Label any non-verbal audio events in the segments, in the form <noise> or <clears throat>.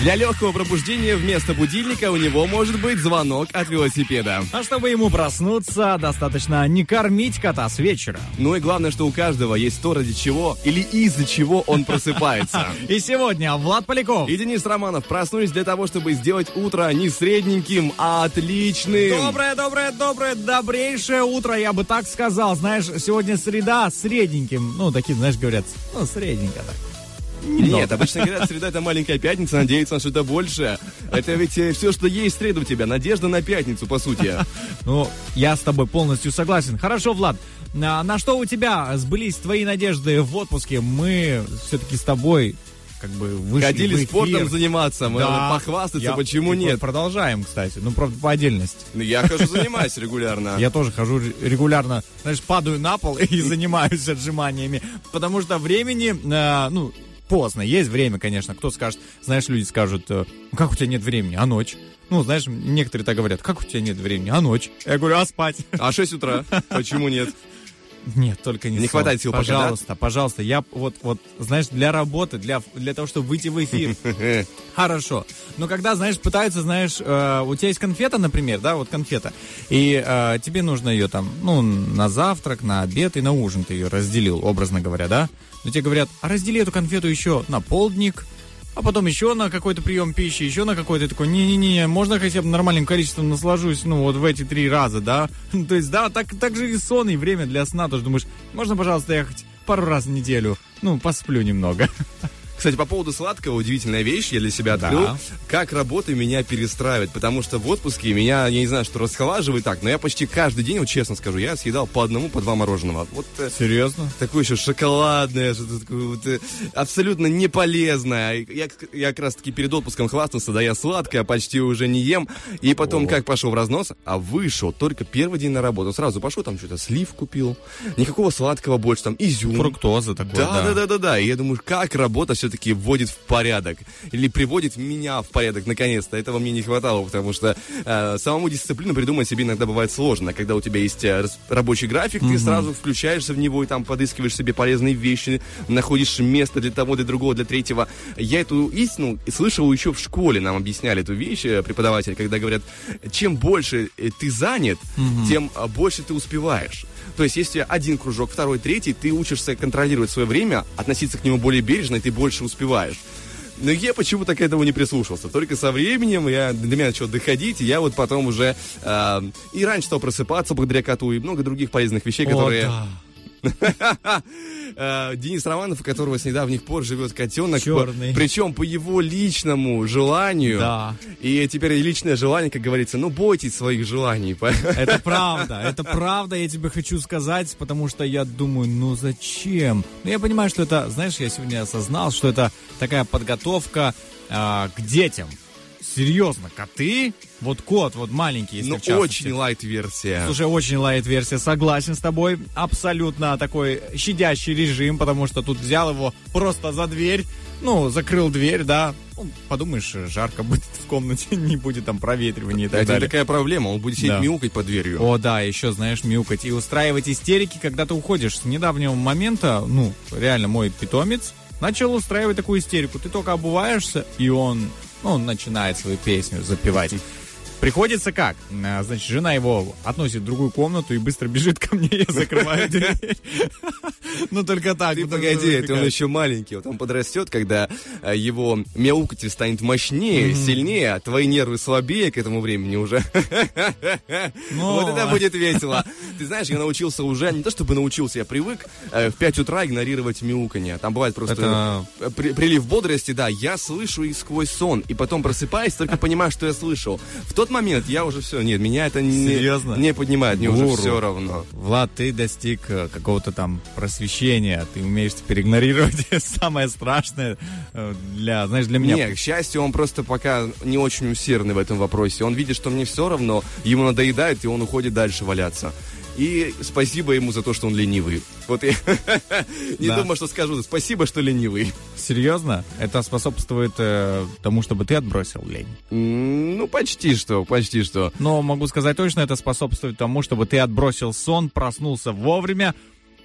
Для легкого пробуждения вместо будильника у него может быть звонок от велосипеда. А чтобы ему проснуться, достаточно не кормить кота с вечера. Ну и главное, что у каждого есть то, ради чего или из-за чего он просыпается. <laughs> И сегодня Влад Поляков. И Денис Романов проснулись для того, чтобы сделать утро не средненьким, а отличным. Доброе, доброе, доброе, добрейшее утро, я бы так сказал. Знаешь, сегодня среда средненьким. Ну, такие, знаешь, говорят, ну, средненько так. Нет, обычно говорят, среда это маленькая пятница, надеяться на что-то большее. Это ведь все, что есть в среду у тебя, надежда на пятницу, по сути. <laughs> Ну, я с тобой полностью согласен. Хорошо, Влад, на, на что у тебя сбылись твои надежды в отпуске? Мы все-таки с тобой как бы вышли Ходили в эфир. спортом заниматься, мы Да. похвастаться, Я- почему нет? Продолжаем, кстати. Ну, правда, по отдельности. Ну, Я хожу, занимаюсь регулярно. <laughs> Я тоже хожу ре- регулярно, знаешь, падаю на пол <laughs> и занимаюсь отжиманиями, потому что времени, э, ну, поздно, есть время, конечно. Кто скажет, знаешь, люди скажут, э, «Ну, как у тебя нет времени, а ночь? Ну, знаешь, некоторые так говорят, как у тебя нет времени, а ночь? Я говорю, а спать? А 6 утра? Почему нет? Нет, только не Не сон. хватает сил пока, да? Пожалуйста, пожалуйста, я вот, вот, знаешь, для работы, для, для того, чтобы выйти в эфир, <laughs> хорошо. Но когда, знаешь, пытаются, знаешь, э, у тебя есть конфета, например, да, вот конфета, и э, тебе нужно ее там, ну, на завтрак, на обед и на ужин ты ее разделил, образно говоря, да? Но тебе говорят, а раздели эту конфету еще на полдник, а потом еще на какой-то прием пищи, еще на какой-то такой, не-не-не, можно хотя бы нормальным количеством наслажусь, ну, вот в эти три раза, да? <laughs> То есть, да, так, так же и сон, и время для сна, тоже думаешь, можно, пожалуйста, я хоть пару раз в неделю, ну, посплю немного. <laughs> Кстати, по поводу сладкого, удивительная вещь, я для себя открыл, Да. как работа меня перестраивает, потому что в отпуске меня, я не знаю, что расхолаживает так, но я почти каждый день, вот честно скажу, я съедал по одному, по два мороженого. Вот э, Серьезно? такое еще шоколадное, что-то такое вот, э, абсолютно не полезное. Я, я как раз таки перед отпуском хвастался, да я сладкое почти уже не ем. И потом как пошел в разнос, а вышел только первый день на работу. Сразу пошел, там что-то слив купил, никакого сладкого больше, там изюм. Фруктоза такой, Да, да, да, да, да. И я думаю, как работа все-таки вводит в порядок. Или приводит меня в порядок, наконец-то. Этого мне не хватало, потому что э, самому дисциплину придумать себе иногда бывает сложно. Когда у тебя есть э, рабочий график, ты сразу включаешься в него и там подыскиваешь себе полезные вещи, находишь место для того, для другого, для третьего. Я эту истину слышал еще в школе. Нам объясняли эту вещь э, преподаватели, когда говорят, чем больше э, ты занят, тем э, больше ты успеваешь. То есть, если один кружок, второй, третий, ты учишься контролировать свое время, относиться к нему более бережно, и ты больше успеваешь. Но я почему-то к этому не прислушался. Только со временем я, до меня начало доходить, и я вот потом уже э, и раньше стал просыпаться благодаря коту, и много других полезных вещей, которые... О, да. Э, Денис Романов, у которого с недавних пор живет котенок. Черный. Причем по его личному желанию. Да. И теперь личное желание, как говорится, ну бойтесь своих желаний. Это правда, это правда, я тебе хочу сказать, потому что я думаю, ну зачем? Ну я понимаю, что это, знаешь, я сегодня осознал, что это такая подготовка а, к детям. Серьезно, коты, вот кот, вот маленький, если Ну, очень лайт-версия. Слушай, очень лайт-версия, согласен с тобой. Абсолютно такой щадящий режим, потому что тут взял его просто за дверь, ну, закрыл дверь, да. Ну, подумаешь, жарко будет в комнате, <laughs> не будет там проветривания и так Это далее. такая проблема, он будет сидеть Да. мяукать под дверью. О, да, еще, знаешь, мяукать и устраивать истерики, когда ты уходишь. С недавнего момента, ну, реально, мой питомец начал устраивать такую истерику. Ты только обуваешься, и он, ну, он начинает свою песню запевать. Приходится как? А, Значит, жена его относит в другую комнату и быстро бежит ко мне, я закрываю дверь. Ну, только так. Ты вот погоди, это он еще маленький. Вот он подрастет, когда э, его мяукатель станет мощнее, сильнее, а твои нервы слабее к этому времени уже. Ну, Вот это будет весело. Ты знаешь, я научился уже, не то чтобы научился, я привык э, в 5 утра игнорировать мяуканье. Там бывает просто э, прилив бодрости, да, я слышу и сквозь сон, и потом просыпаюсь, только понимаю, что я слышал. В тот тот момент я уже все, нет, меня это не, Серьезно? не поднимает, мне уже Гуру. все равно. Влад, ты достиг э, какого-то там просвещения, ты умеешь теперь игнорировать <laughs> самое страшное э, для, знаешь, для меня. Не, к счастью, он просто пока не очень усердный в этом вопросе. Он видит, что мне все равно, ему надоедает, и он уходит дальше валяться. И спасибо ему за то, что он ленивый. Вот я <laughs> не думаю, что скажу. Спасибо, что ленивый. Серьезно? Это способствует э, тому, чтобы ты отбросил лень. Ну, почти что, почти что. Но могу сказать точно, это способствует тому, чтобы ты отбросил сон, проснулся вовремя,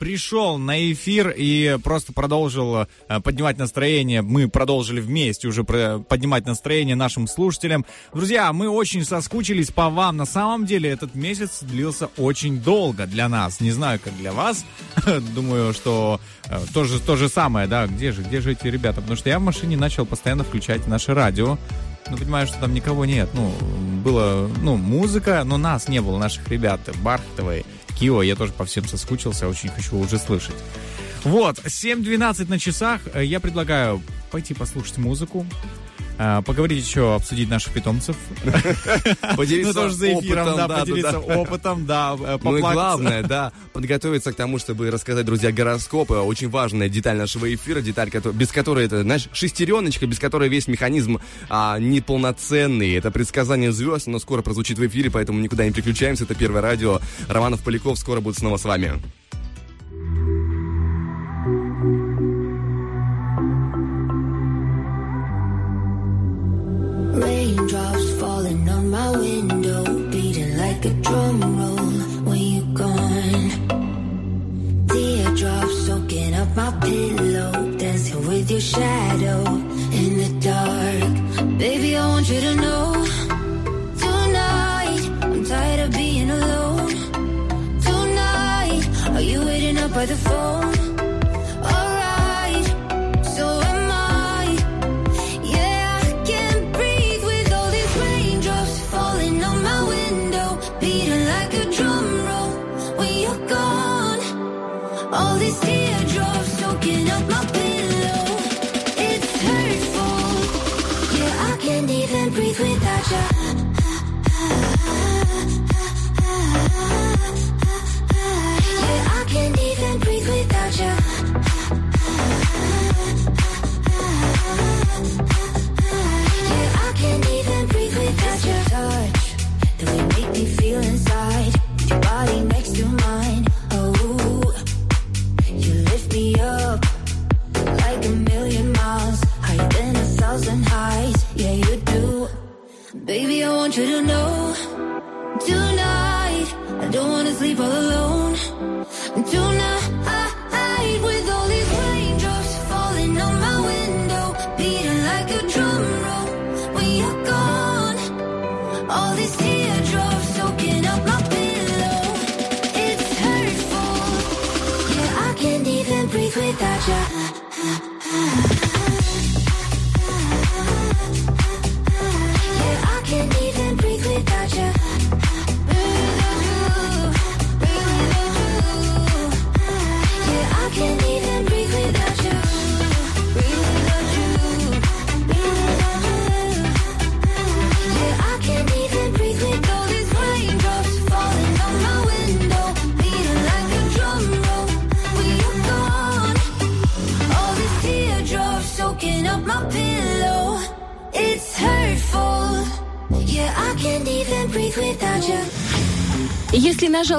пришел на эфир и просто продолжил э, поднимать настроение. Мы продолжили вместе уже поднимать настроение нашим слушателям. Друзья, мы очень соскучились по вам. На самом деле этот месяц длился очень долго для нас. Не знаю, как для вас. <laughs> Думаю, что э, то же, то же самое, да. Где же, где же эти ребята? Потому что я в машине начал постоянно включать наше радио. Ну, понимаю, что там никого нет. Ну, было, ну, музыка, но нас не было, наших ребят. Бархатовой, Кио, я тоже по всем соскучился, очень хочу уже слышать. Вот, 7.12 на часах. Э, Я предлагаю пойти послушать музыку, поговорить еще, обсудить наших питомцев. <laughs> Поделиться Ну, тоже за эфиром, да, поделиться опытом, да, э, Ну и главное, да, подготовиться к тому, чтобы рассказать, друзья, гороскопы. Очень важная деталь нашего эфира, деталь, без которой это, знаешь, шестереночка, без которой весь механизм а, неполноценный. Это предсказание звезд, но скоро прозвучит в эфире, поэтому никуда не переключаемся. Это Первое радио. Романов Поляков скоро будет снова с вами.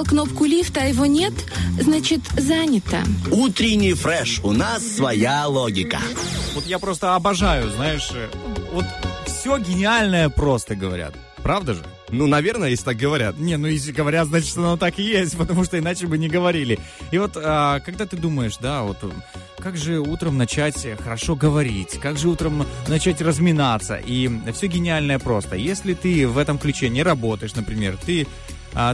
Нажал кнопку лифта, а его нет, значит занято. Утренний фреш. У нас своя логика. Вот я просто обожаю, знаешь, э, вот все гениальное просто говорят. Правда же? Ну, наверное, если так говорят. Не, ну если говорят, значит оно так и есть, <laughs> потому что иначе бы не говорили. И вот а, когда ты думаешь, да, вот э, как же утром начать хорошо говорить, как же утром начать разминаться, и все гениальное просто. Если ты в этом ключе не работаешь, например, ты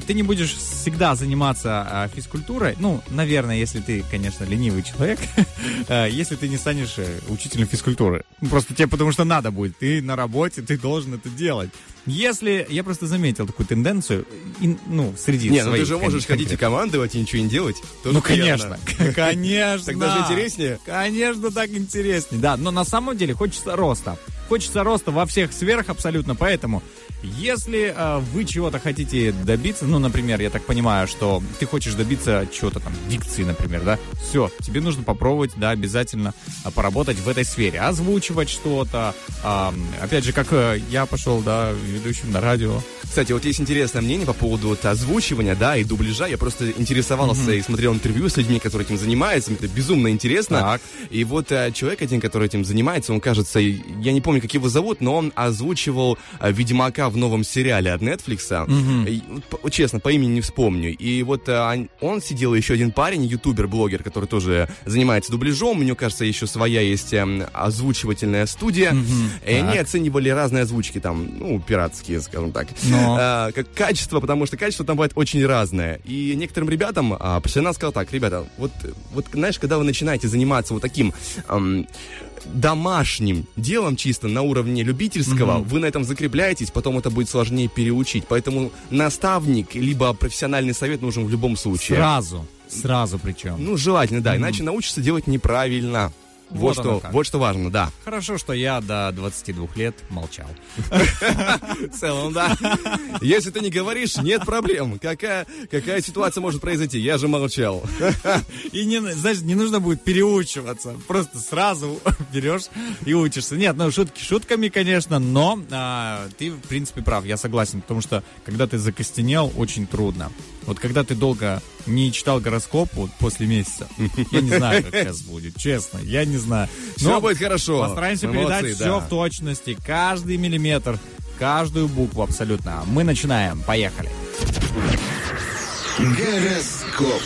ты не будешь всегда заниматься а, физкультурой, ну, наверное, если ты, конечно, ленивый человек, <laughs> а, если ты не станешь э, учителем физкультуры. Ну, Просто тебе потому что надо будет. Ты на работе, ты должен это делать. Если, я просто заметил такую тенденцию, и, ну, среди Не, ну ты своих, же можешь кон- ходить и командовать, и ничего не делать. Тоже ну, приятно. конечно, <laughs> конечно. Так даже интереснее. Конечно, так интереснее. Да, но на самом деле хочется роста. Хочется роста во всех сферах абсолютно, поэтому если э, вы чего-то хотите добиться, ну, например, я так понимаю, что ты хочешь добиться чего-то там, дикции, например, да, все, тебе нужно попробовать, да, обязательно а, поработать в этой сфере, озвучивать что-то, а, опять же, как э, я пошел, да, ведущим на радио, Кстати, вот есть интересное мнение по поводу вот озвучивания, да, и дубляжа. Я просто интересовался и смотрел интервью с людьми, которые этим занимаются. Мне это безумно интересно. Так. И вот э, человек один, который этим занимается, он, кажется, я не помню, как его зовут, но он озвучивал э, Ведьмака в новом сериале от Netflix. И, вот по- честно, по имени не вспомню. И вот э, он- сидел, еще один парень, ютубер-блогер, который тоже занимается дубляжом. Мне кажется, еще своя есть эм, озвучивательная студия. И они оценивали разные озвучки там, ну, пиратские, скажем так. Но. <laughs> А, как качество, потому что качество там бывает очень разное. И некоторым ребятам а, профессионал сказал так, ребята, вот, вот знаешь, когда вы начинаете заниматься вот таким ам, домашним делом чисто на уровне любительского, вы на этом закрепляетесь, потом это будет сложнее переучить. Поэтому наставник, либо профессиональный совет нужен в любом случае. сразу, сразу причем. Ну, желательно, да, иначе научишься делать неправильно. Вот Вот, что, как. вот что важно, да. Хорошо, что я до 22 лет молчал. В целом, да. Если ты не говоришь, нет проблем. Какая, какая ситуация может произойти? Я же молчал. И не, знаешь, не нужно будет переучиваться. Просто сразу берешь и учишься. Нет, ну шутки шутками, конечно, но а, ты, в принципе, прав, я согласен. Потому что, когда ты закостенел, очень трудно. Вот когда ты долго не читал гороскоп вот, после месяца, я не знаю, как сейчас будет, честно, я не знаю. Все Но будет хорошо. Постараемся Мы передать молодцы, все да. в точности, каждый миллиметр, каждую букву абсолютно. Мы начинаем, поехали. Гороскоп.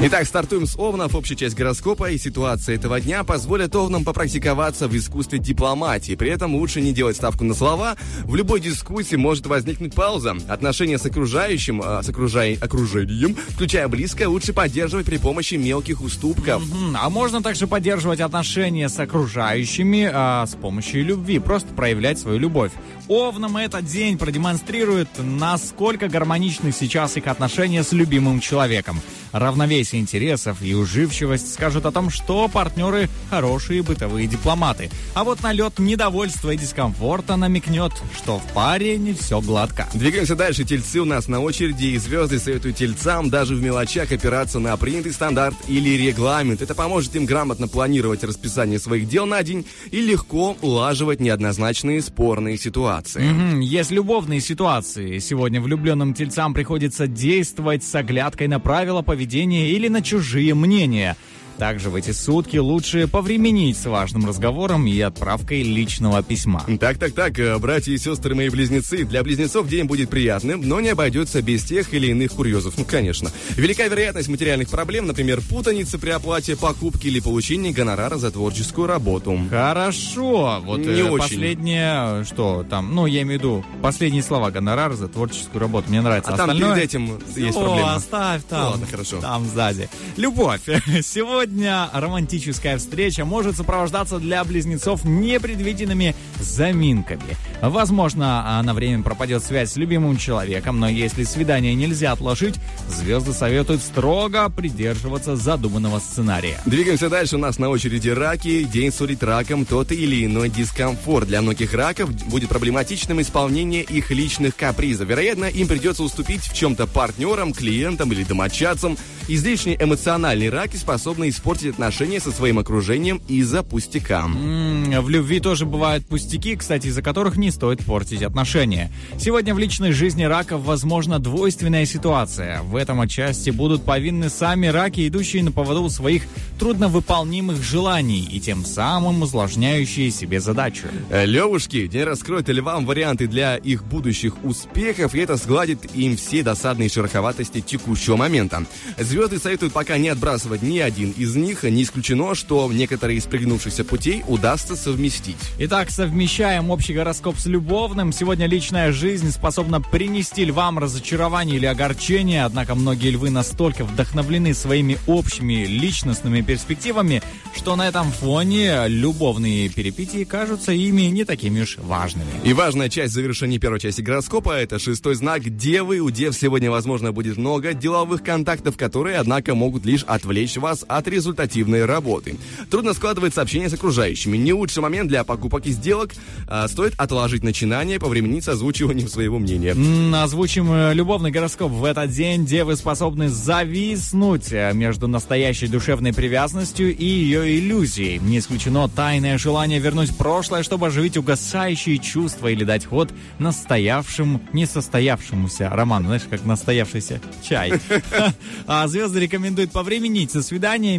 Итак, стартуем с Овнов. Общая часть гороскопа и ситуация этого дня позволят Овнам попрактиковаться в искусстве дипломатии. При этом лучше не делать ставку на слова. В любой дискуссии может возникнуть пауза. Отношения с окружающим, а, с окружай- окружением, включая близкое, лучше поддерживать при помощи мелких уступков. М, А можно также поддерживать отношения с окружающими а, с помощью любви, просто проявлять свою любовь. Овнам этот день продемонстрирует, насколько гармоничны сейчас их отношения с любимым человеком. Равновесие интересов и уживчивость скажут о том, что партнеры хорошие бытовые дипломаты. А вот налет недовольства и дискомфорта намекнет, что в паре не все гладко. Двигаемся дальше. Тельцы у нас на очереди, и звезды советуют тельцам даже в мелочах опираться на принятый стандарт или регламент. Это поможет им грамотно планировать расписание своих дел на день и легко улаживать неоднозначные спорные ситуации. Мгм, Есть любовные ситуации. Сегодня влюбленным тельцам приходится действовать с оглядкой на правила поведения или на чужие мнения. Также в эти сутки лучше повременить с важным разговором и отправкой личного письма. Так, так, так, э, братья и сестры мои близнецы. Для близнецов день будет приятным, но не обойдется без тех или иных курьезов. Ну, конечно. Велика вероятность материальных проблем, например, путаницы при оплате покупки или получении гонорара за творческую работу. Хорошо. Вот Не э, очень. последнее, что там, ну, я имею в виду, последние слова гонорар за творческую работу. Мне нравится. А там Остальное- перед этим есть О, проблема. оставь там. Ладно, хорошо. Там сзади. Любовь. <laughs> Сегодня романтическая встреча может сопровождаться для близнецов непредвиденными заминками. Возможно, на время пропадет связь с любимым человеком, но если свидание нельзя отложить, звезды советуют строго придерживаться задуманного сценария. Двигаемся дальше. У нас на очереди раки. День сулит раком тот или иной дискомфорт. Для многих раков будет проблематичным исполнение их личных капризов. Вероятно, им придется уступить в чем-то партнерам, клиентам или домочадцам. Излишне эмоциональные раки способны испортить отношения со своим окружением из-за пустяка. М, В любви тоже бывают пустяки, кстати, из-за которых не стоит портить отношения. Сегодня в личной жизни раков возможна двойственная ситуация. В этом отчасти будут повинны сами раки, идущие на поводу своих трудновыполнимых желаний и тем самым усложняющие себе задачу. Левушки, день раскроет львам варианты для их будущих успехов, и это сгладит им все досадные шероховатости текущего момента. Звезды советуют пока не отбрасывать ни один из них, не исключено, что некоторые из пригнувшихся путей удастся совместить. Итак, совмещаем общий гороскоп с любовным. Сегодня личная жизнь способна принести львам разочарование или огорчение, однако многие львы настолько вдохновлены своими общими личностными перспективами, что на этом фоне любовные перипетии кажутся ими не такими уж важными. И важная часть завершения первой части гороскопа – это шестой знак Девы. У Дев сегодня, возможно, будет много деловых контактов, которые, однако, могут лишь отвлечь вас от результативной работы. Трудно складывается общение с окружающими. Не лучший момент для покупок и сделок. А, стоит отложить начинание, повременить с озвучиванием своего мнения. Озвучим э, любовный гороскоп в этот день, где вы способны зависнуть э, между настоящей душевной привязанностью и ее иллюзией. Не исключено тайное желание вернуть прошлое, чтобы оживить угасающие чувства или дать ход настоявшим, несостоявшемуся роману. Знаешь, как настоявшийся чай. <laughs> <laughs> А звезды рекомендуют повременить со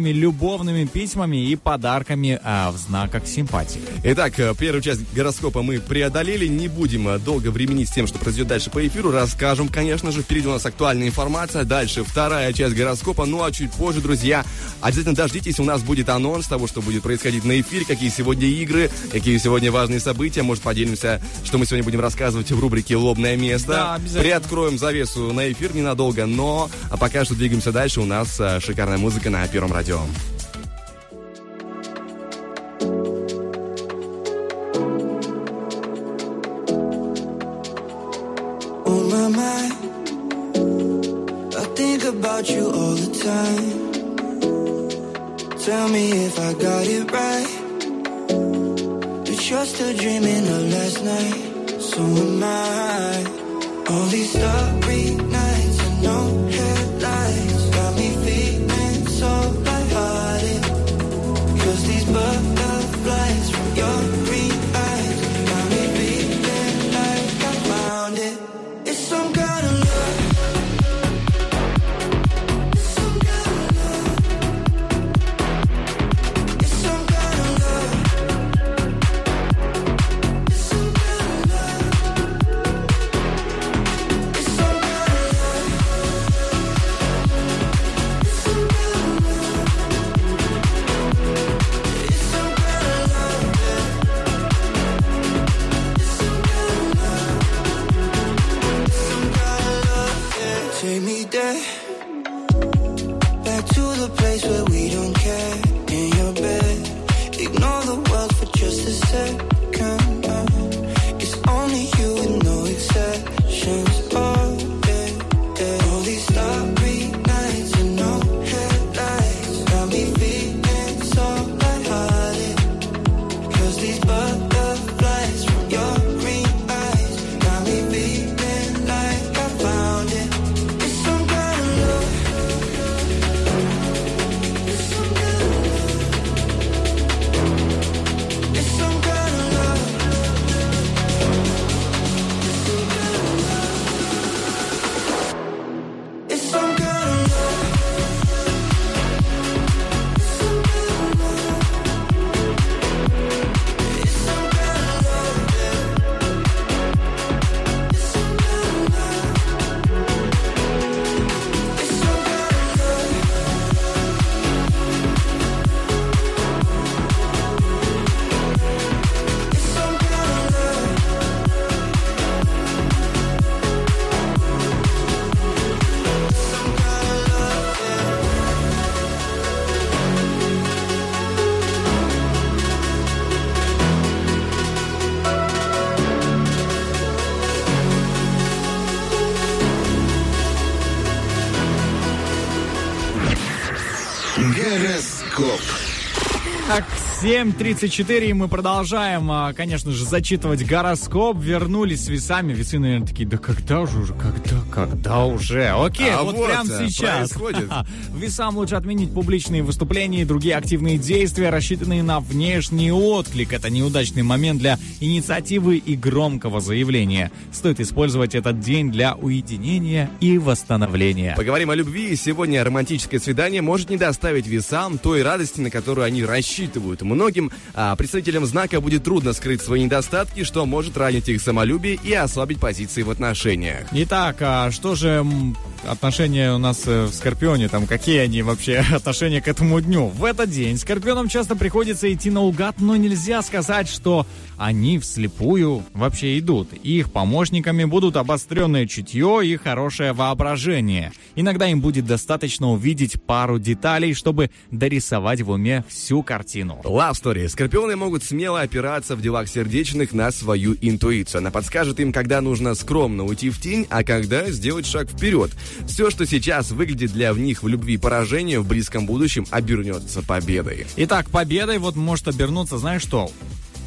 свиданиями, любовными письмами и подарками а, в знаках симпатии. Итак, э, первую часть гороскопа мы преодолели. Не будем э, долго временить с тем, что произойдет дальше по эфиру. Расскажем, конечно же. Впереди у нас актуальная информация. Дальше вторая часть гороскопа. Ну а чуть позже, друзья, обязательно дождитесь. У нас будет анонс того, что будет происходить на эфире, какие сегодня игры, какие сегодня важные события. Может, поделимся, что мы сегодня будем рассказывать в рубрике «Лобное место». Да, обязательно. Приоткроем завесу на эфир ненадолго, но а пока что двигаемся дальше. У нас э, шикарная музыка на Первом радио. On oh, my mind. I think about you all the time. Tell me if I got it right. But you're still dreaming of last night. So am I. All these starry nights and no headlights 7.34, и мы продолжаем, а, конечно же, зачитывать гороскоп. Вернулись с весами. Весы, наверное, такие, да когда уже, уже, когда, когда уже? Окей, А вот, вот, прямо сейчас. происходит. <laughs> Весам лучше отменить публичные выступления и другие активные действия, рассчитанные на внешний отклик. Это неудачный момент для инициативы и громкого заявления. Стоит использовать этот день для уединения и восстановления. Поговорим о любви. Сегодня романтическое свидание может не доставить весам той радости, на которую они рассчитывают. Многим а, представителям знака будет трудно скрыть свои недостатки, что может ранить их самолюбие и ослабить позиции в отношениях. Итак, а что же отношения у нас э, в Скорпионе? Там какие они вообще <laughs> отношения к этому дню? В этот день Скорпионам часто приходится идти наугад, но нельзя сказать, что они вслепую вообще идут. Их помощниками будут обостренное чутье и хорошее воображение. Иногда им будет достаточно увидеть пару деталей, чтобы дорисовать в уме всю картину. Love Story. Скорпионы могут смело опираться в делах сердечных на свою интуицию. Она подскажет им, когда нужно скромно уйти в тень, а когда сделать шаг вперед. Все, что сейчас выглядит для них в любви поражением, в близком будущем обернется победой. Итак, победой вот может обернуться, знаешь что?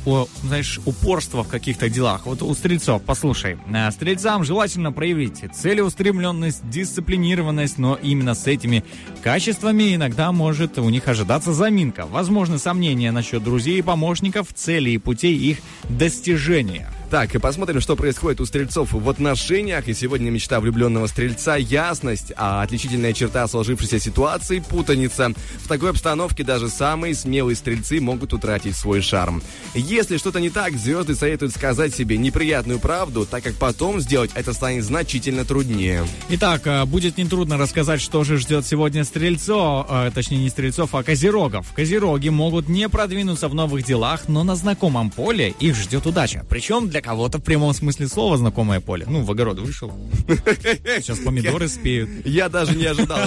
О, знаешь, упорство в каких-то делах. Вот у стрельцов, послушай, э, стрельцам желательно проявить целеустремленность, дисциплинированность, но именно с этими качествами иногда может у них ожидаться заминка. Возможно, сомнения насчет друзей и помощников, целей и путей их достижения. Так, и посмотрим, что происходит у стрельцов в отношениях. И сегодня мечта влюбленного стрельца – ясность, а отличительная черта сложившейся ситуации – путаница. В такой обстановке даже самые смелые стрельцы могут утратить свой шарм. Если что-то не так, звезды советуют сказать себе неприятную правду, так как потом сделать это станет значительно труднее. Итак, э, будет нетрудно рассказать, что же ждет сегодня стрельцов, э, точнее не стрельцов, а козерогов. Козероги могут не продвинуться в новых делах, но на знакомом поле их ждет удача. Причем для кого-то в прямом смысле слова знакомое поле. Ну, в огород вышел. Сейчас помидоры спеют. Я даже не ожидал.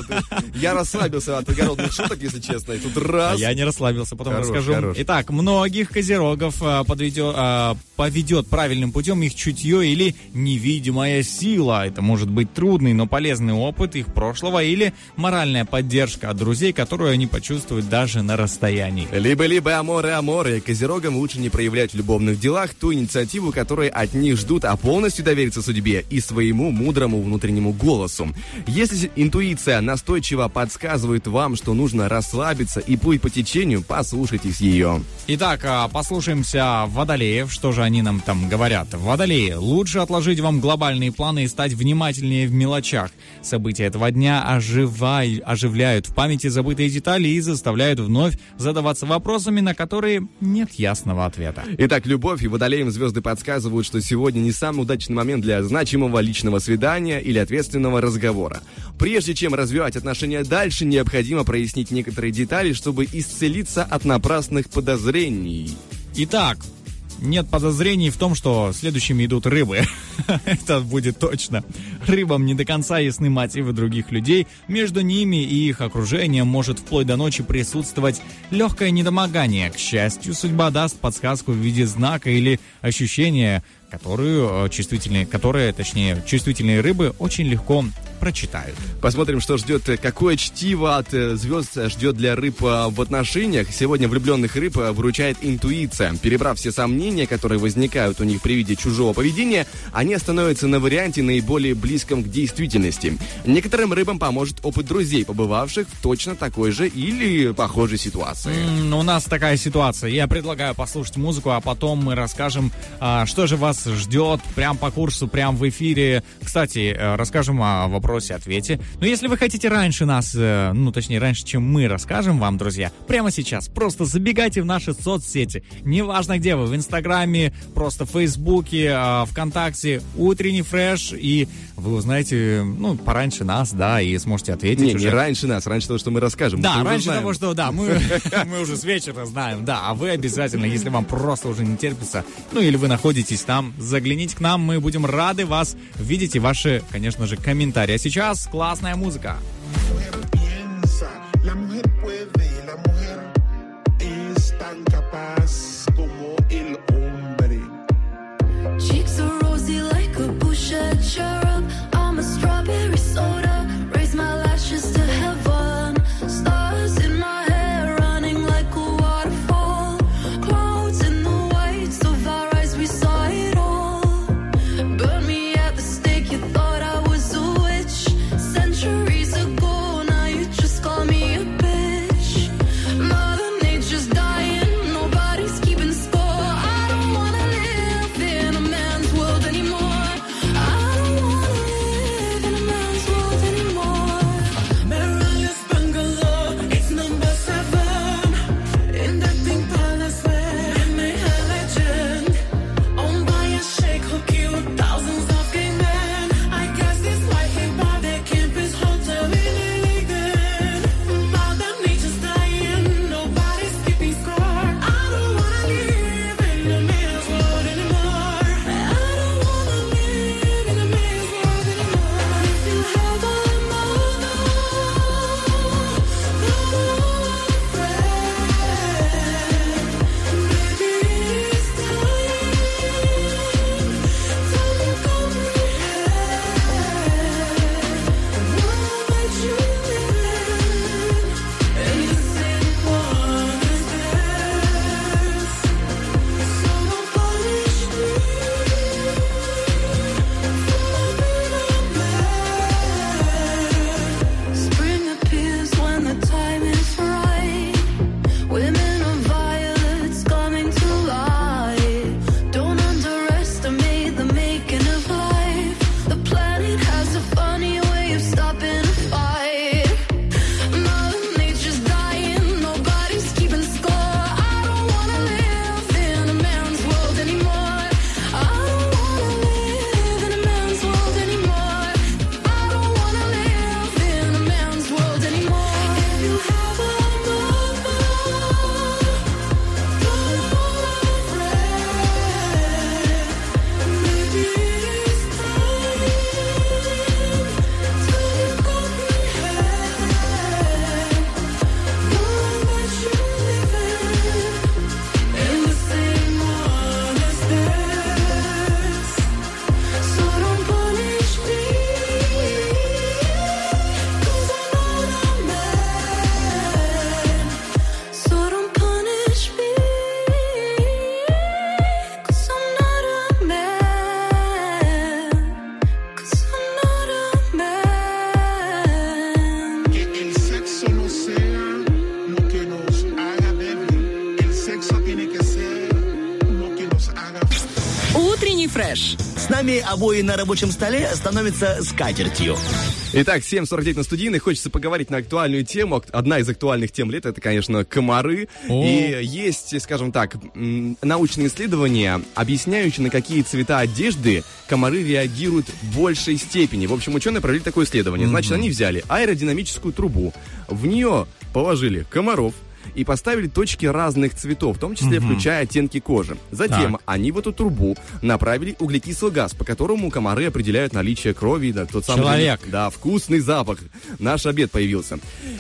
Я расслабился от огородных шуток, если честно. И тут А раз. я не расслабился, потом расскажу. Итак, многих козерогов а, а, поведет правильным путем их чутье или невидимая сила. Это может быть трудный, но полезный опыт их прошлого или моральная поддержка от друзей, которую они почувствуют даже на расстоянии. Либо-либо аморы-аморы. Козерогам лучше не проявлять в любовных делах ту инициативу, которую от них ждут, а полностью довериться судьбе и своему мудрому внутреннему голосу. Если интуиция настойчиво подсказывает вам, что нужно расслабиться и плыть по течению, послушайтесь ее. Итак, а, послушаемся водолеев, что же они нам там говорят. Водолеи, лучше отложить вам глобальные планы и стать внимательнее в мелочах. События этого дня оживай- оживляют в памяти забытые детали и заставляют вновь задаваться вопросами, на которые нет ясного ответа. Итак, любовь и водолеям звезды подсказывают, что сегодня не самый удачный момент для значимого личного свидания или ответственного разговора. Прежде чем развивать отношения дальше, необходимо прояснить некоторые детали, чтобы исцелиться от напрасных подозрений. Итак, нет подозрений в том, что следующими идут рыбы. <laughs> Это будет точно. Рыбам не до конца ясны мотивы других людей. Между ними и их окружением может вплоть до ночи присутствовать легкое недомогание. К счастью, судьба даст подсказку в виде знака или ощущения, которую э, чувствительные, которые, точнее, чувствительные рыбы очень легко прочитают. Посмотрим, что ждет, э, какое чтиво от э, звезд ждет для рыб э, в отношениях. Сегодня влюбленных рыб выручает интуиция. Перебрав все сомнения, которые возникают у них при виде чужого поведения, они остановятся на варианте наиболее близком к действительности. Некоторым рыбам поможет опыт друзей, побывавших в точно такой же или похожей ситуации. М, У нас такая ситуация. Я предлагаю послушать музыку, а потом мы расскажем, а, что же вас ждет прям по курсу, прям в эфире. Кстати, расскажем о вопросе-ответе. Но если вы хотите раньше нас, э, ну точнее раньше, чем мы расскажем вам, друзья, прямо сейчас просто забегайте в наши соцсети. Неважно где вы, в Инстаграме, просто в Фейсбуке, э, ВКонтакте, утренний фреш, и вы узнаете, ну, пораньше нас, да, и сможете ответить Не, уже. не раньше нас, раньше того, что мы расскажем. Да, Мы раньше знаем. того, что да, мы, <laughs> мы уже с вечера знаем, да, а вы обязательно, если вам просто уже не терпится, ну или вы находитесь там, загляните к нам, мы будем рады вас видеть и ваши, конечно же, комментарии. А сейчас классная музыка. piensa, la mujer puede, la mujer фреш. С нами обои на рабочем столе становятся скатертью. Итак, 7.49 на студийной. Хочется поговорить на актуальную тему. Одна из актуальных тем лета это, конечно, комары. О. И есть, скажем так, научные исследования, объясняющие, на какие цвета одежды комары реагируют в большей степени. В общем, ученые провели такое исследование. Значит, они взяли аэродинамическую трубу, в нее положили комаров, и поставили точки разных цветов, в том числе включая оттенки кожи. Затем Так. они в эту трубу направили углекислый газ, по которому комары определяют наличие крови, да, тот самый Человек. да, вкусный запах. Наш обед появился.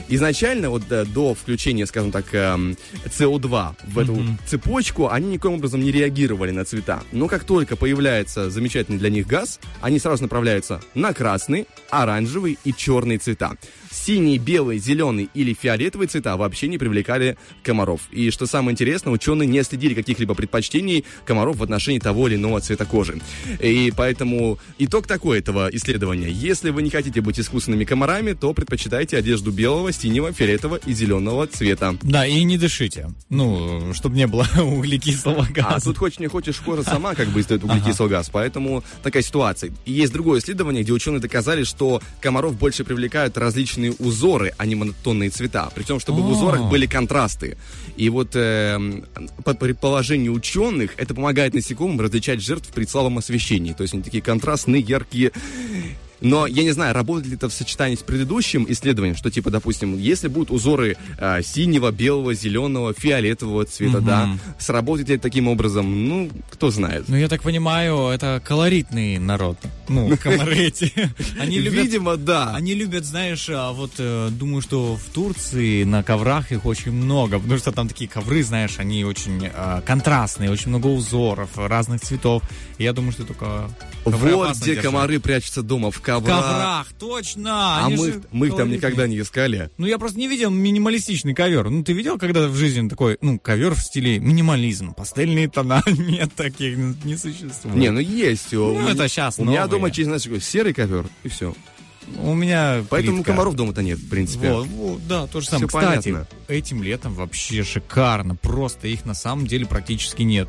Изначально, вот э, до включения, скажем так, эм, СО2 в эту цепочку, они никоим образом не реагировали на цвета. Но как только появляется замечательный для них газ, они сразу направляются на красный, оранжевый и черный цвета. Синий, белый, зеленый или фиолетовый цвета вообще не привлекали комаров. И что самое интересное, ученые не следили каких-либо предпочтений комаров в отношении того или иного цвета кожи. И поэтому итог такой этого исследования. Если вы не хотите быть искусственными комарами, то предпочитайте одежду белого, синего, фиолетового и зеленого цвета. Да, и не дышите. Ну, чтобы не было <laughs> углекислого газа. А тут хочешь не хочешь, кожа сама как бы издает углекислый газ, поэтому такая ситуация. И есть другое исследование, где ученые доказали, что комаров больше привлекают различные узоры, а не монотонные цвета. Причем, чтобы в О. узорах были контрасты. И вот эм, по предположению ученых, это помогает насекомым различать жертв при слабом освещении. То есть они такие контрастные, яркие. Но я не знаю, работает ли это в сочетании с предыдущим исследованием, что типа, допустим, если будут узоры э, синего, белого, зеленого, фиолетового цвета, да, сработает ли это таким образом, ну, кто знает. Ну, я так понимаю, это колоритный народ. Ну, <laughs> комары эти. Они любят... Видимо, да. Они любят, знаешь, а, вот э, думаю, что в Турции на коврах их очень много, потому что там такие ковры, знаешь, они очень а, контрастные, очень много узоров разных цветов. И я думаю, что только Вот где держать. комары прячутся дома, в В коврах. коврах, точно! А они мы, мы их там никогда не искали. Ну, я просто не видел минималистичный ковер. Ну, ты видел когда в жизни такой, ну, ковер в стиле минимализм? Пастельные тона? <laughs> Нет таких, ну, не существует. Не, ну есть. Ну, это щас У меня новые. дома, через знаешь, такой серый ковер, и все. У меня Поэтому плитка. комаров дома-то нет, в принципе. Вот, вот, да, то же самое. Всё Кстати, понятно. этим летом вообще шикарно. Просто их на самом деле практически нет.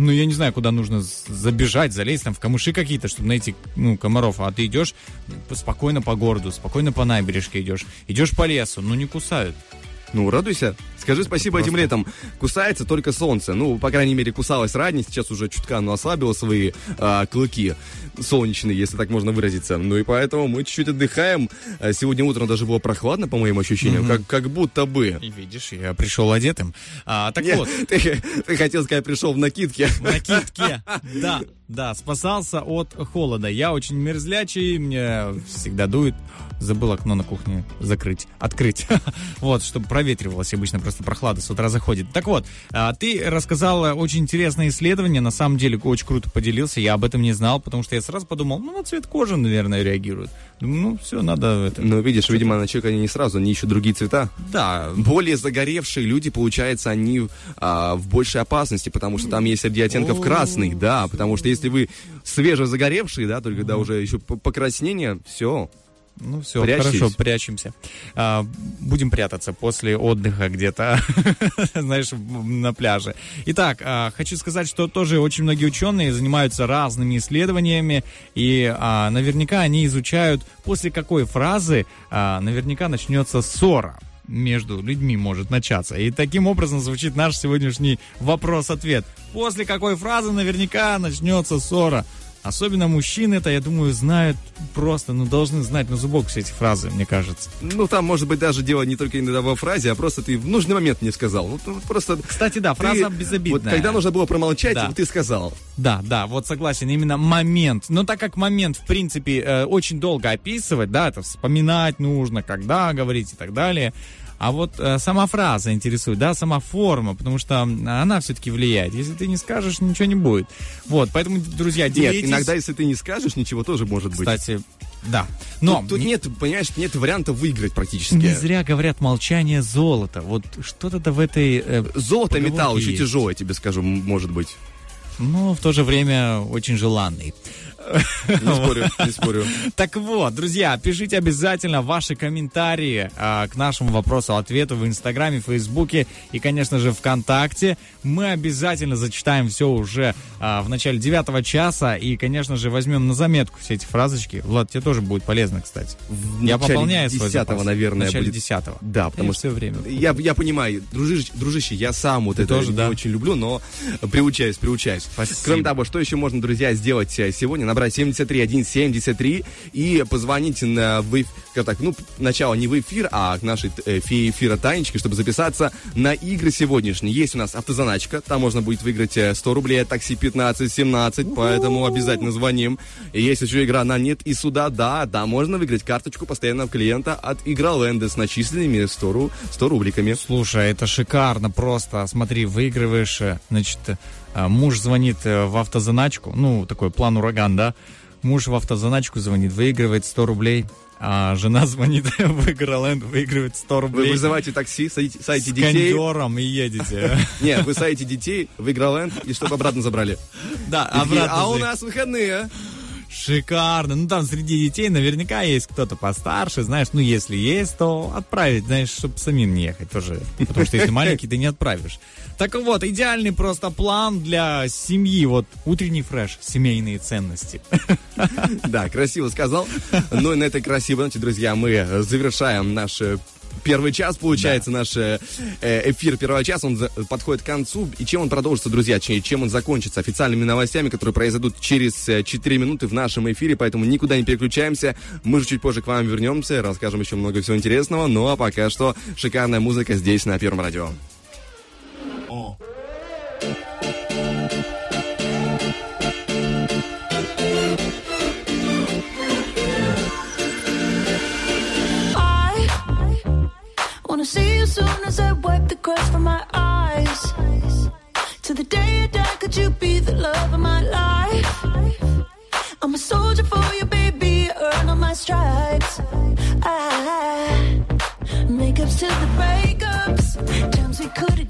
Ну, я не знаю, куда нужно забежать, залезть там в камыши какие-то, чтобы найти, ну, комаров. А ты идешь спокойно по городу, спокойно по набережке идешь. Идешь по лесу, ну, не кусают. Ну, радуйся. Скажи спасибо этим летом. Кусается только солнце. Ну, по крайней мере, кусалось ранее, сейчас уже чутка оно ослабило свои а, клыки солнечные, если так можно выразиться. Ну и поэтому мы чуть-чуть отдыхаем. А, Сегодня утром даже было прохладно, по моим ощущениям, как, как будто бы. И видишь, я пришел одетым. А, так Не, вот, <laughs> ты, ты хотел сказать, пришел в накидке. в накидке. Да, да, спасался от холода. Я очень мерзлячий, мне всегда дует. Забыл окно на кухне закрыть, открыть. <laughs> Вот, чтобы проветривалось. Обычно просто прохлада с утра заходит. Так вот, а, ты рассказал очень интересное исследование. На самом деле, очень круто поделился. Я об этом не знал, потому что я сразу подумал, ну, на цвет кожи, наверное, реагирует. Думаю, ну, все, надо это... Ну, видишь, видимо, на человека они не сразу, они ищут другие цвета. Да, Более загоревшие люди, получается, они а, в большей опасности, потому что там есть среди оттенков красный, да, потому что если вы свежезагоревшие, да, только когда уже еще покраснение, все. Ну все, Прячьтесь. хорошо, прячемся. А, будем прятаться после отдыха где-то, <laughs> знаешь, на пляже. Итак, а, хочу сказать, что тоже очень многие ученые занимаются разными исследованиями, и а, наверняка они изучают, после какой фразы а, наверняка начнется ссора между людьми может начаться. И таким образом звучит наш сегодняшний вопрос-ответ. После какой фразы наверняка начнется ссора? Особенно мужчины это, я думаю, знают просто, ну, должны знать на зубок все эти фразы, мне кажется. Ну, там, может быть, даже дело не только иногда во фразе, а просто ты в нужный момент не сказал. Вот, вот просто... Кстати, да, ты- фраза безобидная. Вот когда нужно было промолчать, Да. вот ты сказал. Да, да, вот согласен, именно момент. Но так как момент, в принципе, э, очень долго описывать, да, это вспоминать нужно, когда говорить и так далее. А вот э, сама фраза интересует, да, сама форма, потому что она все-таки влияет. Если ты не скажешь, ничего не будет. Вот, поэтому, друзья, Нет, делитесь. иногда, если ты не скажешь, ничего тоже может быть. Кстати, да. Но тут, тут не- нет, понимаешь, нет варианта выиграть практически. не зря говорят молчание золото. Вот что-то в этой... э, Золото, металл есть. тяжелое, тебе скажу, может быть. но в то же время очень желанный. <laughs> Не спорю, не спорю. Так вот, друзья, пишите обязательно ваши комментарии а, к нашему вопросу-ответу в Инстаграме, Фейсбуке и, конечно же, ВКонтакте. Мы обязательно зачитаем все уже а, в начале девятого часа и, конечно же, возьмем на заметку все эти фразочки. Влад, тебе тоже будет полезно, кстати. Я начале пополняю свой 10-го, запас. наверное, В начале будет. десятого. Да, потому что все время. Я, я понимаю, дружище, дружище, я сам вот это тоже, не да? очень люблю, но приучаюсь, приучаюсь. Спасибо. Кроме того, что еще можно, друзья, сделать э, сегодня? Набрать 73173 и позвонить на в, эф- как так, ну, начало не в эфир, а к нашей э, фее эфира Танечке, чтобы записаться на игры сегодняшние. Есть у нас автозаначка, там можно будет выиграть э, 100 рублей, а такси 15-17, поэтому обязательно звоним. И есть еще игра на нет и сюда, да, да, можно выиграть карточку постоянного клиента от Игроленда с начисленными 100, ру- 100 рубликами. Слушай, это шикарно просто. Смотри, выигрываешь, э, значит, э, муж звонит э, в автозаначку, ну, такой план ураган, да? Муж в автозаначку звонит, выигрывает 100 рублей, а жена <laughs> звонит в Игроленд, выигрывает 100 Вы рублей. вызываете такси, садите, с садите детей. кондером и едете. <laughs> Не, вы садите детей в Игроленд и чтобы обратно забрали. Да, обратно а у нас выходные. Шикарно. Ну, там среди детей наверняка есть кто-то постарше, знаешь, ну, если есть, то отправить, знаешь, чтобы самим не ехать тоже. Потому что если маленький, ты не отправишь. Так вот, идеальный просто план для семьи. Вот утренний фреш, семейные ценности. <laughs> Да, красиво сказал. Ну и на этой красивой ноте, друзья, мы завершаем наш э, первый час, получается, наш э, э, эфир первого часа, он за- подходит к концу. И чем он продолжится, друзья, че- чем он закончится? Официальными новостями, которые произойдут через э, 4 минуты в нашем эфире, поэтому никуда не переключаемся. Мы же чуть позже к вам вернемся, расскажем еще много всего интересного. Ну а пока что шикарная музыка здесь, на Первом радио. Wanna see you soon as I wipe the crust from my eyes. To the day I die, could you be the love of my life? I'm a soldier for you, baby. Earn all my stripes. I makeups to the breakups. Times we could've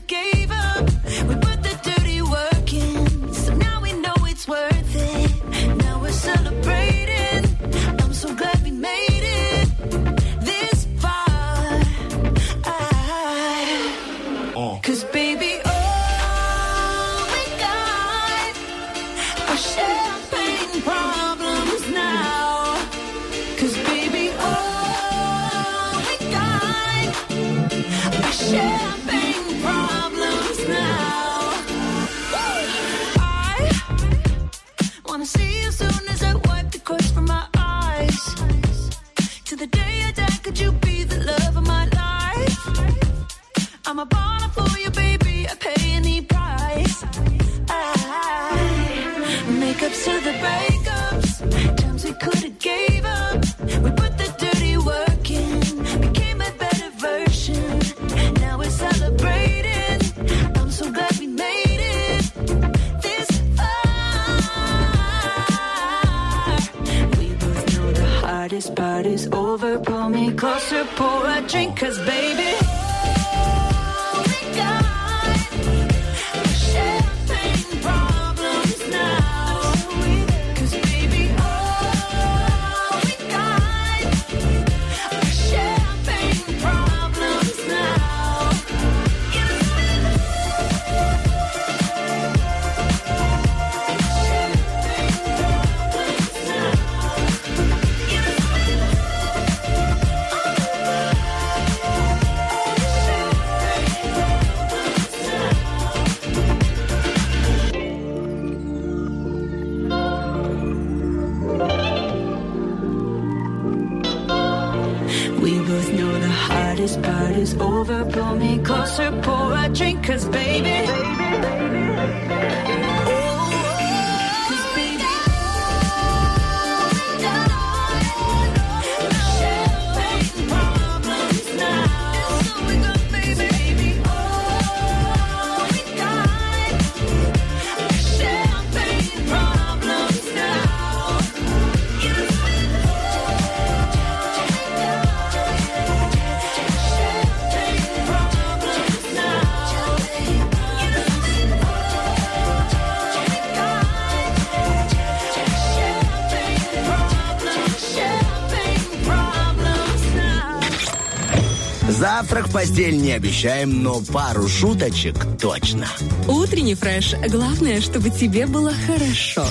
постель не обещаем, но пару шуточек точно. Утренний фреш. Главное, чтобы тебе было хорошо.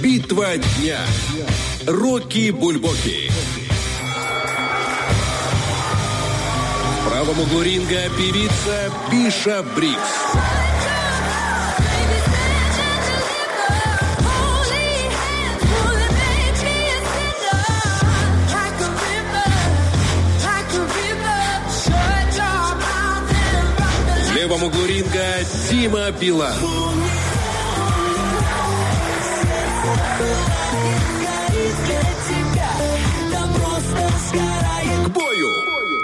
Битва дня. Рокки Бульбоки. В правом углу ринга певица Биша Брикс. Левом углу ринга Дима Билан.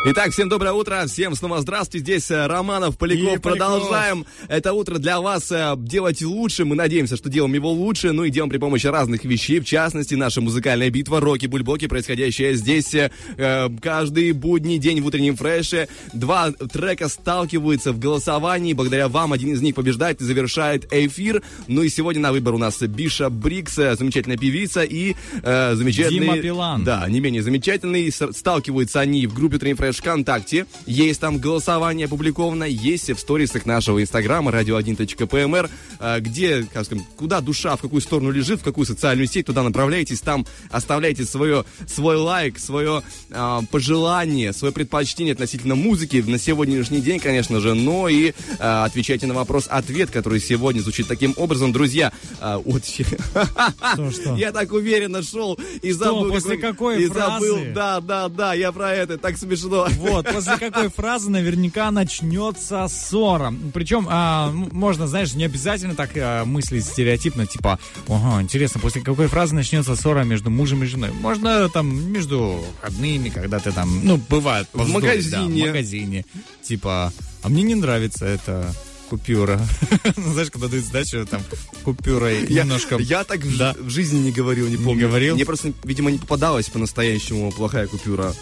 Итак, всем доброе утро, всем снова здравствуйте. Здесь э, Романов, Поляков. И Поляков. Продолжаем это утро для вас э, делать лучше. Мы надеемся, что делаем его лучше. Ну и делаем при помощи разных вещей. В частности, наша музыкальная битва Роки Бульбоки, происходящая здесь э, э, каждый будний день в утреннем фреше. Два трека сталкиваются в голосовании. Благодаря вам один из них побеждает и завершает эфир. Ну и сегодня на выбор у нас Биша Брикс, замечательная певица и э, замечательный... Дима Билан. Да, не менее замечательный. Сталкиваются они в группе Утренний Фреш ВКонтакте. Есть там голосование опубликовано, есть в сторисах нашего инстаграма radio1.pmr, э, где, как скажем, куда душа, в какую сторону лежит, в какую социальную сеть, туда направляйтесь, там оставляйте свое, свой лайк, свое э, пожелание, свое предпочтение относительно музыки на сегодняшний день, конечно же, но и э, отвечайте на вопрос-ответ, который сегодня звучит таким образом. Друзья, э, вот <laughs> Что, что? я так уверенно шел и забыл. после какой и забыл, фразы? да, да, да, я про это, так смешно. Вот, после какой фразы наверняка начнется ссора. Причем, а, можно, знаешь, не обязательно так а, мыслить стереотипно, типа, ага, интересно, после какой фразы начнется ссора между мужем и женой. Можно там между родными, когда ты там, ну, бывает, В повздорить, да, магазине. в магазине. Типа, а мне не нравится эта купюра. <laughs> Ну, Знаешь, когда дают сдачу, там, купюрой Я, немножко... я так в, Да. в жизни не говорил, не помню. говорил? Мне просто, видимо, не попадалась по-настоящему плохая купюра.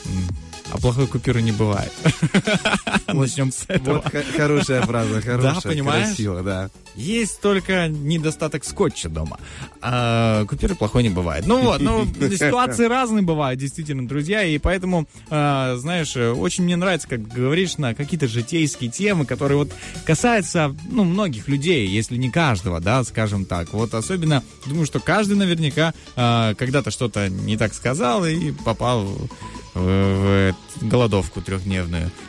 А плохой купюры не бывает. <laughs> Начнем с этого. Вот хорошая фраза, хорошая, понимаешь? красиво, да. Есть только недостаток скотча дома. А купюры плохой не бывает. Ну вот, ну, <laughs> ситуации разные бывают, действительно, друзья, и поэтому, а, знаешь, очень мне нравится, как говоришь, на какие-то житейские темы, которые вот касаются, ну, многих людей, если не каждого, да, скажем так. Вот особенно, думаю, что каждый наверняка а, когда-то что-то не так сказал и попал в, голодовку трехдневную. <laughs>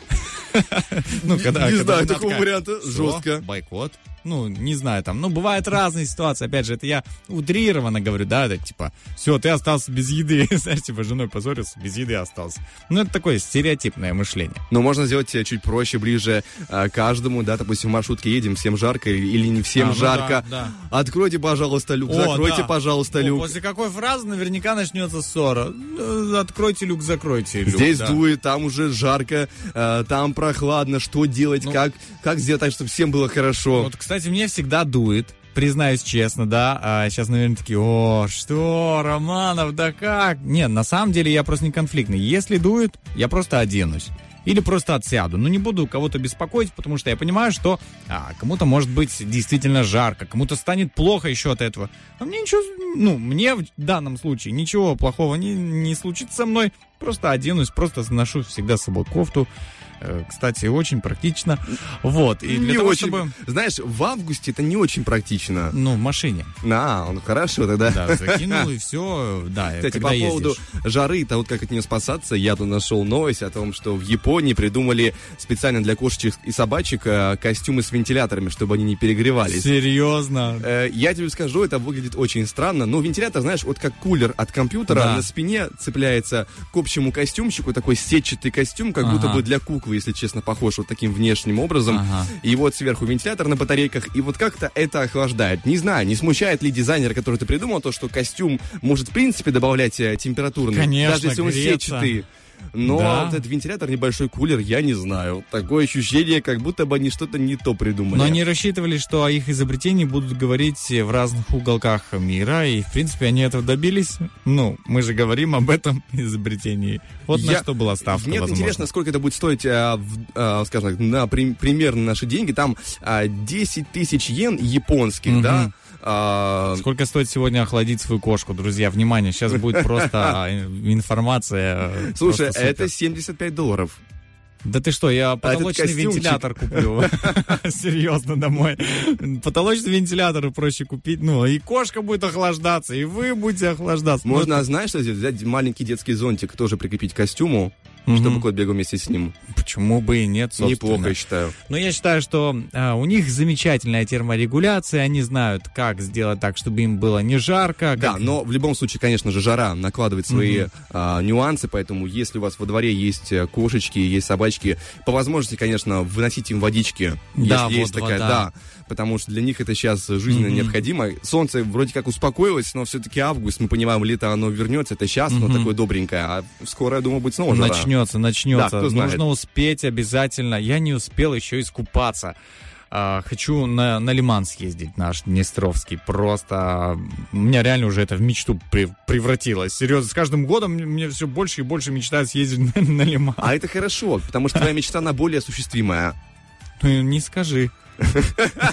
Ну, когда, Не когда знаю такого варианта. «Что? Жестко. Бойкот? Ну, не знаю, там, ну, бывают разные ситуации. Опять же, это я утрированно говорю, да, это типа, все, ты остался без еды. <laughs> Знаешь, типа, с женой поссорился, без еды остался. Ну, это такое стереотипное мышление. Но можно сделать э, чуть проще, ближе э, каждому, да, допустим, в маршрутке едем, всем жарко или, или не всем А, ну жарко. да, Откройте, пожалуйста, люк, О, закройте, да. пожалуйста, О, люк. После какой фразы наверняка начнется ссора. Э, Откройте люк, закройте люк. Здесь да. дует, там уже жарко, э, там прохладно. Что делать? Ну, как, как сделать так, чтобы всем было хорошо? Вот, кстати, мне всегда дует. Признаюсь честно, да. А сейчас, наверное, такие, о, что, Романов, да как? Нет, на самом деле я просто не конфликтный. Если дует, я просто оденусь. Или просто отсяду. Ну, не буду кого-то беспокоить, потому что я понимаю, что а, кому-то может быть действительно жарко, кому-то станет плохо еще от этого. А мне ничего, ну, мне в данном случае ничего плохого не, не случится со мной. Просто оденусь, просто ношу всегда с собой кофту. Э, Кстати, очень практично. Вот. И для не того, очень, чтобы... знаешь, в августе это не очень практично. Ну, в машине. А, ну хорошо тогда. Да, закинул и все. Да, Кстати, по ездишь. поводу жары, то вот как от нее спасаться, я тут нашел новость о том, что в Японии придумали специально для кошечек и собачек э, костюмы с вентиляторами, чтобы они не перегревались. Серьезно? Э, Я тебе скажу, это выглядит очень странно. Но вентилятор, знаешь, вот как кулер от компьютера Да. на спине цепляется к общему костюмчику, такой сетчатый костюм, как будто Ага. бы для куклы, если честно, похож вот таким внешним образом. Ага. И вот сверху вентилятор на батарейках, и вот как-то это охлаждает. Не знаю, не смущает ли дизайнер, который ты придумал, то, что костюм может в принципе добавлять э, температурный, Конечно, даже если он греться. сетчатый. Но Да. вот этот вентилятор, небольшой кулер, я не знаю. Такое ощущение, как будто бы они что-то не то придумали. Но они рассчитывали, что о их изобретении будут говорить в разных уголках мира, и, в принципе, они этого добились. Ну, мы же говорим об этом <laughs> изобретении. Вот на Я- что была ставка, Мне возможно. интересно, сколько это будет стоить, а, в- а, скажем так, на при- примерно наши деньги. Там а, 10 тысяч йен японских, Мгм. да, Сколько стоит сегодня охладить свою кошку, друзья? Внимание, сейчас будет просто а, информация. э, Слушай, просто это 75 долларов. Да ты что, я потолочный костюмчик. вентилятор куплю. <laughs> Серьезно, домой. Потолочный вентилятор проще купить. Ну, и кошка будет охлаждаться, и вы будете охлаждаться. Можно, знаешь, что? Взять маленький детский зонтик, тоже прикрепить к костюму, Мгм. чтобы кот бегал вместе с ним. Почему бы и нет, собственно. Неплохо, я считаю. Но я считаю, что а, у них замечательная терморегуляция, они знают, как сделать так, чтобы им было не жарко. Да, как- но в любом случае, конечно же, жара накладывает свои а, нюансы, поэтому если у вас во дворе есть э, кошечки, есть собачки, по возможности, конечно, выносите им водички, Да, если есть вот такая, вода. да, потому что для них это сейчас жизненно Мгм. необходимо. Солнце вроде как успокоилось, но все-таки август, мы понимаем, лето оно вернется, это сейчас, но Мгм. такое добренькое, а скоро, я думаю, будет снова жара. Начнется, начнется. Да, кто знает. Нужно успеть обязательно. Я не успел еще искупаться. А, хочу на, на Лиман съездить, наш Днестровский. Просто а, у меня реально уже это в мечту при- превратилось. Серьезно, с каждым годом мне, мне все больше и больше мечтаю съездить на, на Лиман. А это хорошо, потому что твоя мечта, она более осуществимая. Ну, не скажи.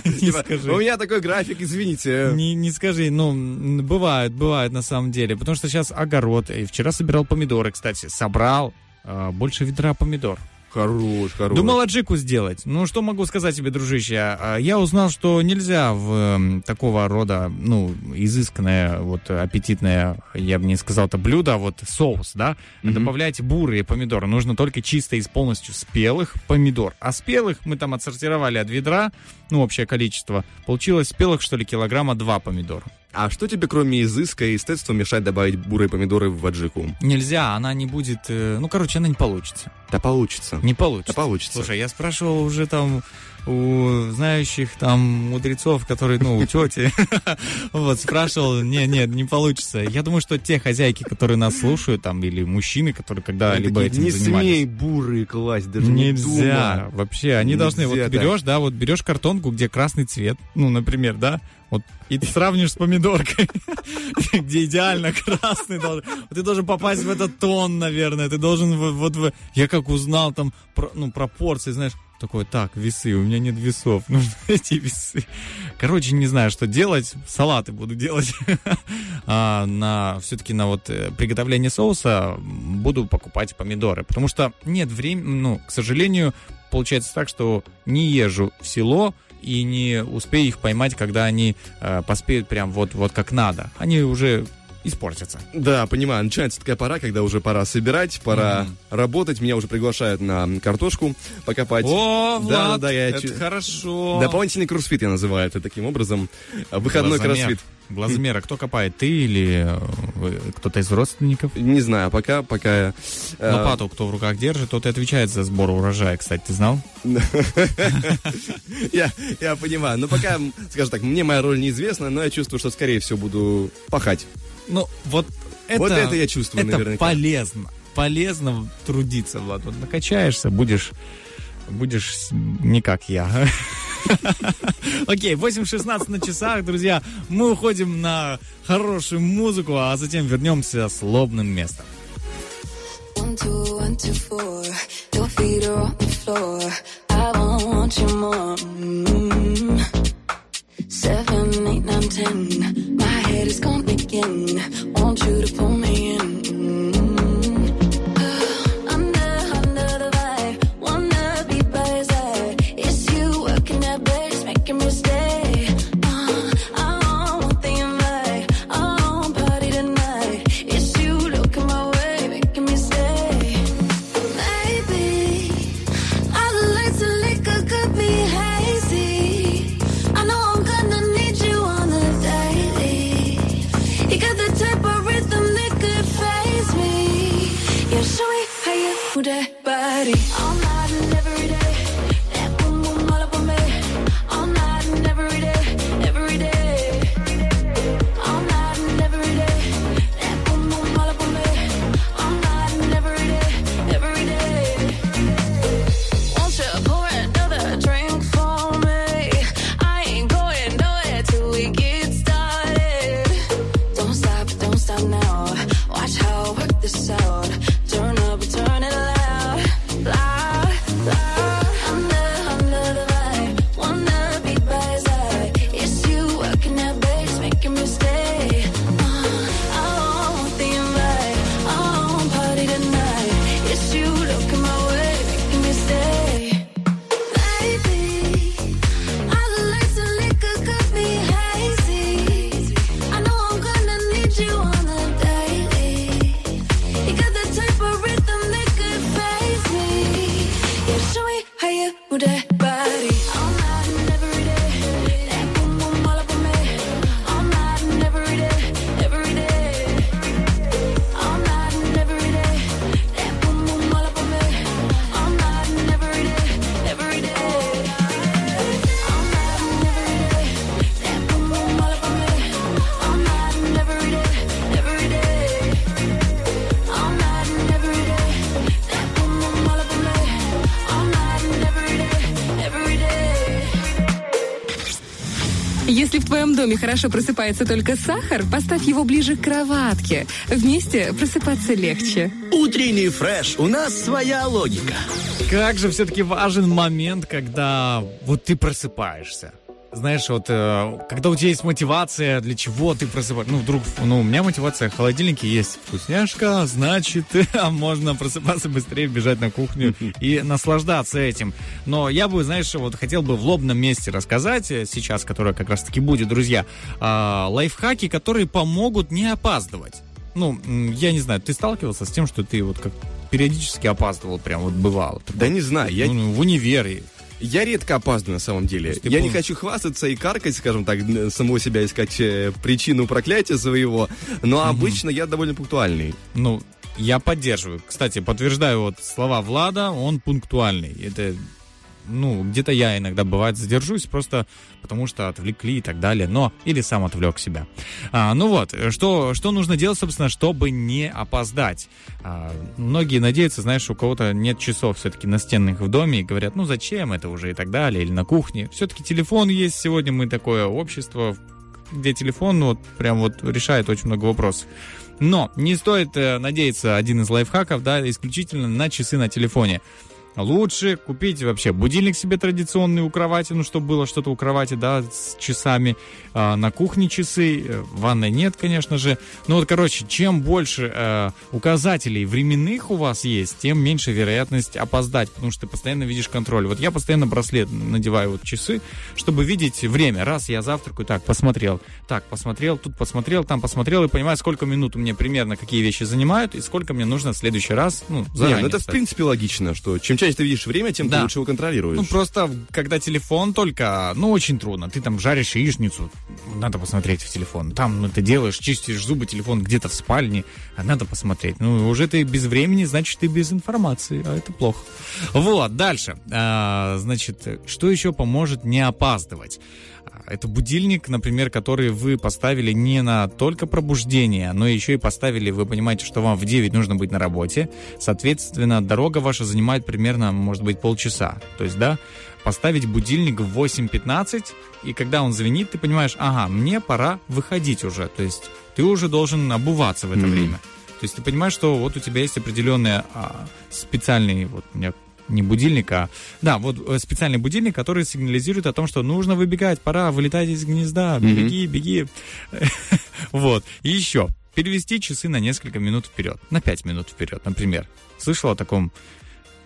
Не Типа, скажи. У меня такой график, извините. Не, не скажи, ну, бывает, бывает на самом деле. Потому что сейчас огород. И вчера собирал помидоры, кстати. Собрал а, больше ведра помидор. Хорош, хорош. Думал аджику сделать. Ну, что могу сказать тебе, дружище? А, Я узнал, что нельзя в такого рода, ну, изысканное, вот, аппетитное, я бы не сказал это блюдо, а вот соус, да, Мгм. добавлять бурые помидоры. Нужно только чисто из полностью спелых помидор. А спелых мы там отсортировали от ведра, ну, общее количество. Получилось спелых, что ли, килограмма два помидора. А что тебе, кроме изыска и эстетства, мешает добавить бурые помидоры в аджику? Нельзя, она не будет, э, ну, короче, она не получится. Да получится. Не получится. Да получится. Слушай, я спрашивал уже там у знающих там мудрецов, которые, ну, у тети, <laughs> вот, спрашивал, не, нет, не получится. Я думаю, что те хозяйки, которые нас слушают, там, или мужчины, которые когда-либо этим не занимались. смей бурые класть, даже не Нельзя, думай. вообще, они должны, вот Нельзя ты берешь, да, вот берешь картонку, где красный цвет, ну, например, да, вот, и ты сравнишь с помидоркой, <laughs> где идеально красный должен. Ты должен попасть в этот тон, наверное, ты должен вот в... Я как узнал там, про- ну, пропорции, знаешь, такой, так, весы, у меня нет весов, <laughs> нужны эти весы. Короче, не знаю, что делать, салаты буду делать. <laughs> А на, все-таки на вот э, приготовление соуса буду покупать помидоры, потому что нет времени, ну, к сожалению, получается так, что не езжу в село и не успею их поймать, когда они э, поспеют прям вот, вот как надо. Они уже испортятся. Да, понимаю, начинается такая пора, когда уже пора собирать, пора Мгм. работать. Меня уже приглашают на картошку покопать. О, Да, Влад, да, я это чу- хорошо. Дополнительный кроссфит я называю это таким образом. Выходной Глазомер. кроссфит. Глазомера, кто копает, ты или э, кто-то из родственников? Не знаю, пока, пока... э, Лопату кто в руках держит, тот и отвечает за сбор урожая, кстати, ты знал? <laughs> Я, понимаю. Но пока, скажем так, мне моя роль неизвестна, но я чувствую, что, скорее всего, буду пахать. Ну, вот это... Вот это я чувствую это наверняка. полезно. Полезно трудиться, Влад. Вот накачаешься, будешь... Будешь не как я. <laughs> Окей, 8.16 на часах, друзья. Мы уходим на хорошую музыку, а затем вернемся с лобным местом. One, two, one, two, four. Your feet are on the floor. I want you more. Seven, eight, nine, ten. My head is gone again. Want you to pull me in. Твоем доме хорошо просыпается только сахар, поставь его ближе к кроватке. Вместе просыпаться легче. Утренний фреш. У нас своя логика. Как же все-таки важен момент, когда вот ты просыпаешься. Знаешь, вот э, когда у тебя есть мотивация, для чего ты просыпаешься. Ну, вдруг, ну, у меня мотивация в холодильнике есть вкусняшка, значит, <laughs> а можно просыпаться быстрее, бежать на кухню и наслаждаться этим. Но я бы, знаешь, вот хотел бы в лобном месте рассказать э, сейчас, которое как раз-таки будет, друзья, а, лайфхаки, которые помогут не опаздывать. Ну, я не знаю, ты сталкивался с тем, что ты вот как периодически опаздывал, прям вот бывало? Да не знаю, я, Ну, в универе. Я редко опаздываю на самом деле. Я не хочу хвастаться и каркать, скажем так, самого себя искать э, причину проклятия своего, но обычно я довольно пунктуальный. Ну, я поддерживаю. Кстати, подтверждаю вот слова Влада, он пунктуальный. Это, ну, где-то я иногда, бывает, задержусь, просто потому что отвлекли и так далее, но, или сам отвлек себя. А, ну вот, что, что нужно делать, собственно, чтобы не опоздать? А, многие надеются, знаешь, у кого-то нет часов все-таки настенных в доме и говорят, ну, зачем это уже и так далее, или на кухне. Все-таки телефон есть, сегодня мы такое общество, где телефон вот прям вот решает очень много вопросов. Но не стоит э, надеяться один из лайфхаков, да, исключительно на часы на телефоне. Лучше купить вообще будильник себе традиционный у кровати, ну, чтобы было что-то у кровати, да, с часами. А, на кухне часы, э, ванной нет, конечно же. Ну, вот, короче, чем больше э, указателей временных у вас есть, тем меньше вероятность опоздать, потому что ты постоянно видишь контроль. Вот я постоянно браслет надеваю вот часы, чтобы видеть время. Раз я завтракаю, так, посмотрел, так, посмотрел, тут посмотрел, там посмотрел, и понимаю, сколько минут у меня примерно, какие вещи занимают, и сколько мне нужно в следующий раз, ну, Не, заранее ну это в принципе логично, что чем чаще ты видишь время, тем Да. ты лучше его контролируешь. Ну, просто, когда телефон только, ну, очень трудно. Ты там жаришь яичницу, надо посмотреть в телефон. Там, ну, ты делаешь, чистишь зубы, телефон где-то в спальне, а надо посмотреть. Ну, уже ты без времени, значит, ты без информации, а это плохо. Вот, дальше. А, значит, что еще поможет не опаздывать? Это будильник, например, который вы поставили не на только пробуждение, но еще и поставили, вы понимаете, что вам в 9 нужно быть на работе. Соответственно, дорога ваша занимает примерно, может быть, полчаса. То есть, да, поставить будильник в 8.15, и когда он звенит, ты понимаешь, ага, мне пора выходить уже. То есть ты уже должен обуваться в это время. То есть ты понимаешь, что вот у тебя есть определенный а, специальный, вот у меня не будильник, а... Да, вот э, специальный будильник, который сигнализирует о том, что нужно выбегать, пора вылетать из гнезда, беги, беги. <laughs> Вот. И еще, перевести часы на несколько минут вперед, на 5 минут вперед, например. Слышал о таком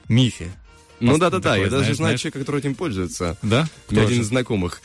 мифе? Ну да-да-да, я даже знаю человека, который этим пользуется. Да? Меня один из знакомых.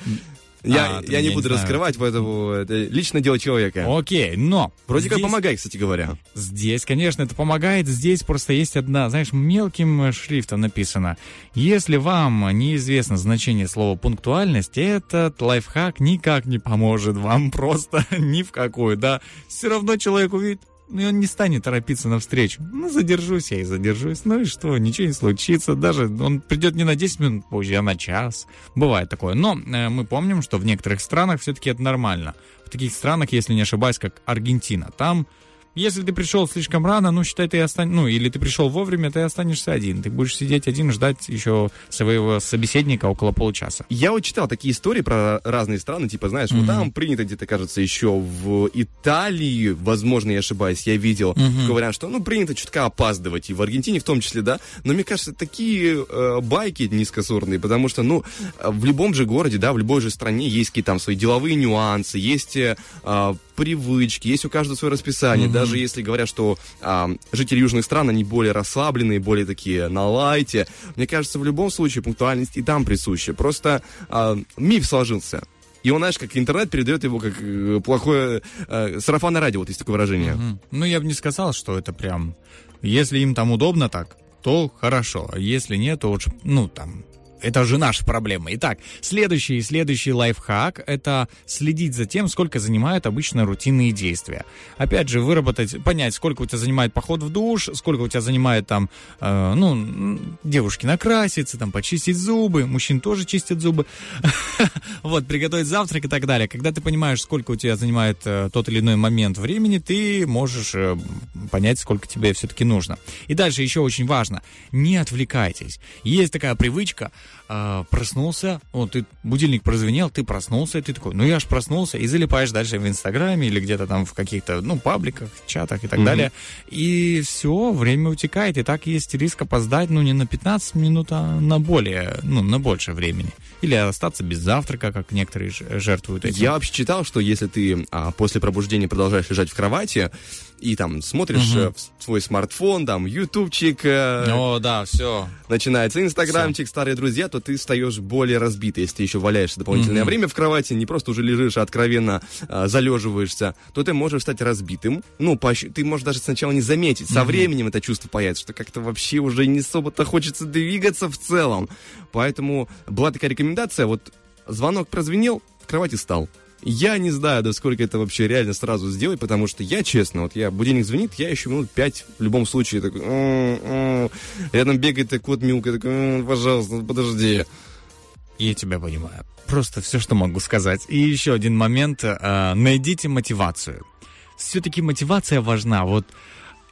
Я, А, я я не не буду знаю. раскрывать, поэтому это личное дело человека. Окей, но... Вроде как здесь- помогает, кстати говоря. Здесь, конечно, это помогает. Здесь просто есть одна, знаешь, мелким шрифтом написано. Если вам неизвестно значение слова пунктуальность, этот лайфхак никак не поможет вам <laughs> просто ни в какую, да. Все равно человек увидит, и он не станет торопиться навстречу. Ну, задержусь я и задержусь. Ну и что, ничего не случится. Даже он придет не на 10 минут позже, а на час. Бывает такое. Но э, мы помним, что в некоторых странах все-таки это нормально. В таких странах, если не ошибаюсь, как Аргентина, там если ты пришел слишком рано, ну, считай, ты останешься, ну, или ты пришел вовремя, ты останешься один. Ты будешь сидеть один, ждать еще своего собеседника около получаса. Я вот читал такие истории про разные страны, типа, знаешь, вот там принято где-то, кажется, еще в Италии, возможно, я ошибаюсь, я видел, говорят, что, ну, принято чутка опаздывать, и в Аргентине в том числе, да, но мне кажется, такие э, байки низкосортные, потому что, ну, э, в любом же городе, да, в любой же стране есть какие-то там свои деловые нюансы, есть э, а, привычки, есть у каждого свое расписание, даже если говорят, что а, жители южных стран, они более расслабленные, более такие на лайте, мне кажется, в любом случае пунктуальность и там присуща, просто а, миф сложился. И он, знаешь, как интернет передает его как э, плохое э, сарафанное радио, вот есть такое выражение. Мгм. Ну, я бы не сказал, что это прям... Если им там удобно так, то хорошо. А если нет, то лучше, ну, там... Это же наша проблема. Итак, следующий и следующий лайфхак – это следить за тем, сколько занимают обычно рутинные действия. Опять же, выработать, понять, сколько у тебя занимает поход в душ, сколько у тебя занимает там, э, ну, девушки накраситься, там, почистить зубы, мужчин тоже чистят зубы. <laughs> Вот, приготовить завтрак и так далее. Когда ты понимаешь, сколько у тебя занимает э, тот или иной момент времени, ты можешь э, понять, сколько тебе все-таки нужно. И дальше еще очень важно, не отвлекайтесь. Есть такая привычка, а, проснулся, вот ты, будильник прозвенел, ты проснулся, и ты такой, ну я ж проснулся, и залипаешь дальше в Инстаграме или где-то там в каких-то, ну, пабликах, чатах и так далее. И все, время утекает, и так есть риск опоздать, ну, не на 15 минут, а на более, ну, на больше времени. Или остаться без завтрака, как некоторые жертвуют этим. Я вообще читал, что если ты а, после пробуждения продолжаешь лежать в кровати и там смотришь э, в свой смартфон, там, ютубчик, э, О, да, все. начинается инстаграмчик, старые друзья, то ты встаешь более разбитый. Если ты еще валяешься дополнительное время в кровати, не просто уже лежишь, а откровенно а, залеживаешься, то ты можешь стать разбитым. Ну, поощ- ты можешь даже сначала не заметить. Со временем это чувство появится, что как-то вообще уже не особо-то хочется двигаться в целом. Поэтому была такая рекомендация, вот звонок прозвенел, в кровати стал. Я не знаю, до сколько это вообще реально сразу сделать, потому что я, честно, вот я, будильник звонит, я еще минут пять в любом случае такой, «М, м». рядом бегает такой кот Милка, такой, «М, пожалуйста, подожди. Я тебя понимаю. Просто все, что могу сказать. И еще один момент. э, найдите мотивацию. Все-таки мотивация важна. Вот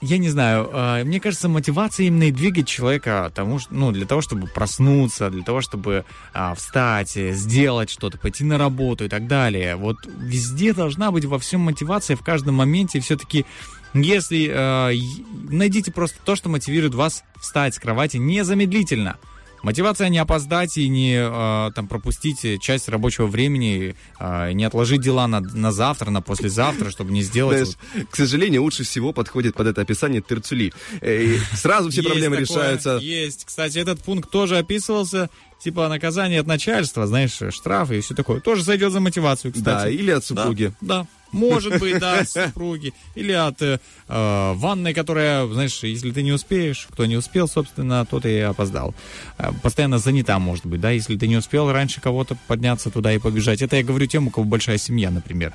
я не знаю, э, мне кажется, мотивация именно и двигает человека тому, ну, для того, чтобы проснуться, для того, чтобы а, встать, э, сделать что-то, пойти на работу и так далее. Вот везде должна быть во всем мотивация, в каждом моменте. Все-таки, если и- найдите просто то, что мотивирует вас встать с кровати незамедлительно. Мотивация не опоздать и не э, там пропустить часть рабочего времени, э, не отложить дела на, на завтра, на послезавтра, чтобы не сделать. Знаешь, к сожалению, лучше всего подходит под это описание терцули. Э, и сразу все Есть проблемы такое, решаются. Есть. Кстати, этот пункт тоже описывался, типа наказание от начальства, знаешь, штрафы и все такое. Тоже сойдет за мотивацию, кстати. Да, или от супруги. Да. Может быть, да, от супруги. Или от э, э, ванной, которая, знаешь, если ты не успеешь, кто не успел, собственно, тот и опоздал. Э, постоянно занята, может быть, да, если ты не успел раньше кого-то подняться туда и побежать. Это я говорю тем, у кого большая семья, например.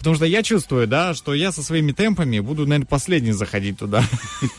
Потому что я чувствую, да, что я со своими темпами буду, наверное, последний заходить туда.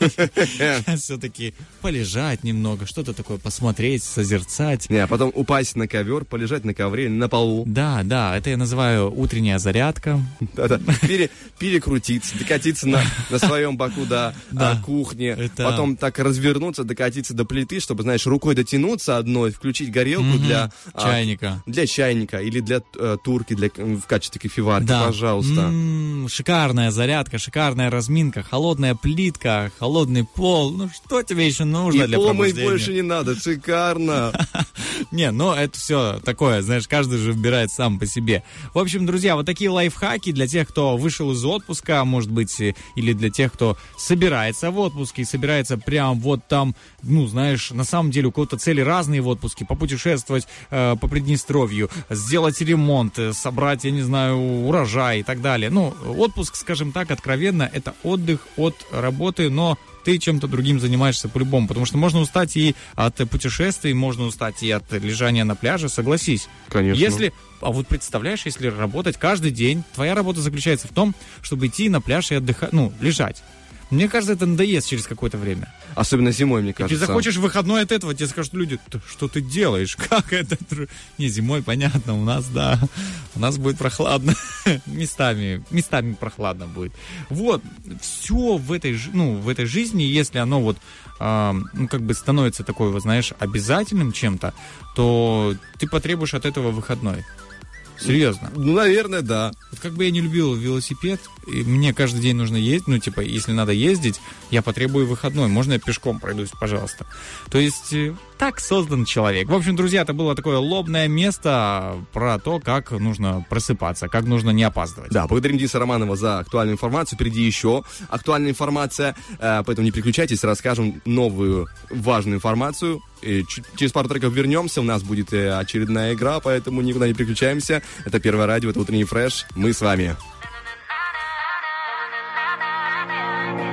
<laughs> <laughs> Все-таки полежать немного, что-то такое посмотреть, созерцать. Не, а потом упасть на ковер, полежать на ковре, на полу. Да, да, это я называю утренняя зарядка. <laughs> Да-да. Пере- перекрутиться, докатиться на, своем боку до а, кухни. Потом так развернуться, докатиться до плиты, чтобы, знаешь, рукой дотянуться одной, включить горелку для... а, Чайника. для чайника или для э, турки, в качестве кофеварки, Да. Пожалуйста. М, шикарная зарядка, шикарная разминка, холодная плитка, холодный пол. Ну что тебе еще нужно И для пробуждения? больше не надо, шикарно. <laughs> Не, ну это все такое, знаешь, каждый же выбирает сам по себе. В общем, друзья, вот такие лайфхаки для тех, кто вышел из отпуска, может быть, э, или для тех, кто собирается в отпуске и собирается прям вот там, ну, знаешь, на самом деле у кого-то цели разные в отпуске, попутешествовать э, по Приднестровью, сделать ремонт, э, собрать, я не знаю, урожай и так далее. Ну, отпуск, скажем так, откровенно, это отдых от работы, но ты чем-то другим занимаешься по-любому, потому что можно устать и от путешествий, можно устать и от лежания на пляже, согласись. Конечно. Если, а вот представляешь, если работать каждый день, твоя работа заключается в том, чтобы идти на пляж и отдыхать, ну, лежать. Мне кажется, это надоест через какое-то время. Особенно зимой, мне И ты кажется. захочешь выходной от этого, тебе скажут люди, «Ты что ты делаешь? <laughs> Как это? тру-?» Не, зимой, понятно, у нас, да, у нас будет прохладно. <laughs> местами, местами прохладно будет. Вот, все в этой, ну, в этой жизни, если оно вот, а, ну, как бы становится такой, вот, знаешь, обязательным чем-то, то ты потребуешь от этого выходной. Серьезно. Ну, наверное, да. Вот как бы я не любил велосипед, и мне каждый день нужно ездить, ну, типа, если надо ездить, я потребую выходной. Можно я пешком пройдусь, пожалуйста? То есть, э, так создан человек. В общем, друзья, это было такое лобное место про то, как нужно просыпаться, как нужно не опаздывать. Да, благодарим Дениса Романова за актуальную информацию. Впереди еще актуальная информация, э, поэтому не переключайтесь, расскажем новую важную информацию. И чуть- через пару треков вернемся, у нас будет э, очередная игра, поэтому никуда не переключаемся. Это Первое радио, это Утренний фреш, мы с вами.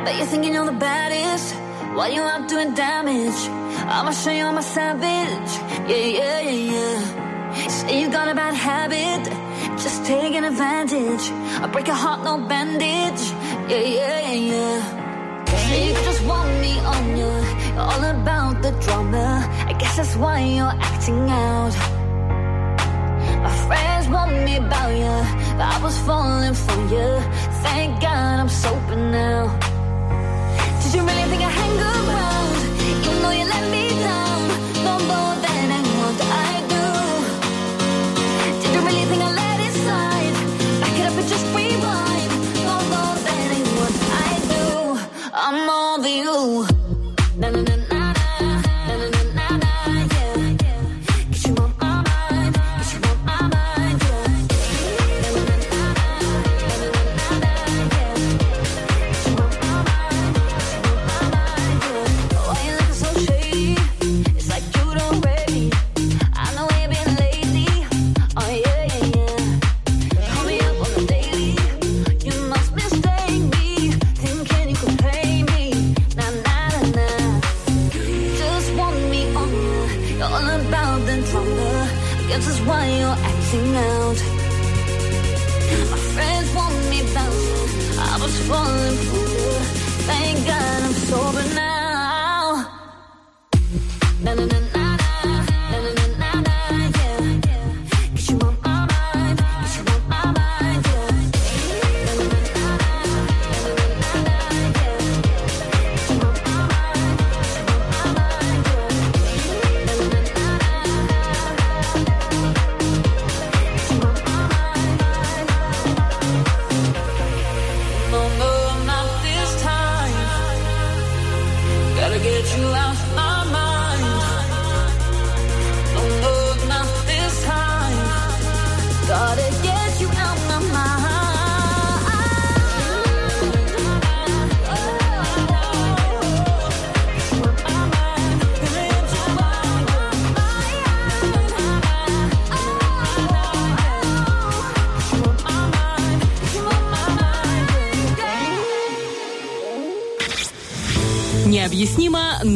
But you're thinking you're the baddest while you're out doing damage. I'ma show you I'm a savage. Yeah, yeah, yeah, yeah. Say you got a bad habit, just taking advantage. I break your heart, no bandage. Yeah, yeah, yeah, yeah. Say you just want me on you. You're all about the drama. I guess that's why you're acting out. My friends want me about you. I was falling for you. Thank God I'm sober now. Did you really think I hang around?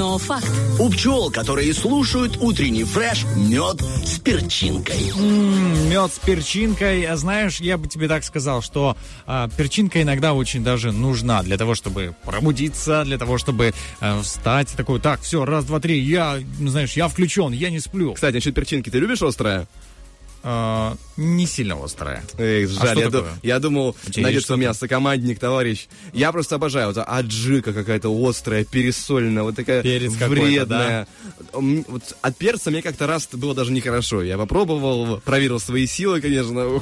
Но факт. У пчел, которые слушают утренний фреш, мед с перчинкой. Мед с перчинкой. А Знаешь, я бы тебе так сказал, что а, перчинка иногда очень даже нужна для того, чтобы пробудиться, для того, чтобы а, встать такой, так, все, раз, два, три, я, знаешь, я включен, я не сплю. Кстати, насчет перчинки, ты любишь острое? А, не сильно острая. Эх, А жаль, что я, ду- я думал, есть найдется у меня сокомандник, товарищ. Я просто обожаю. Вот аджика какая-то острая, пересольная, вот такая Перец вредная. М, Вот от перца мне как-то раз было даже нехорошо. Я попробовал, проверил свои силы, конечно. <laughs>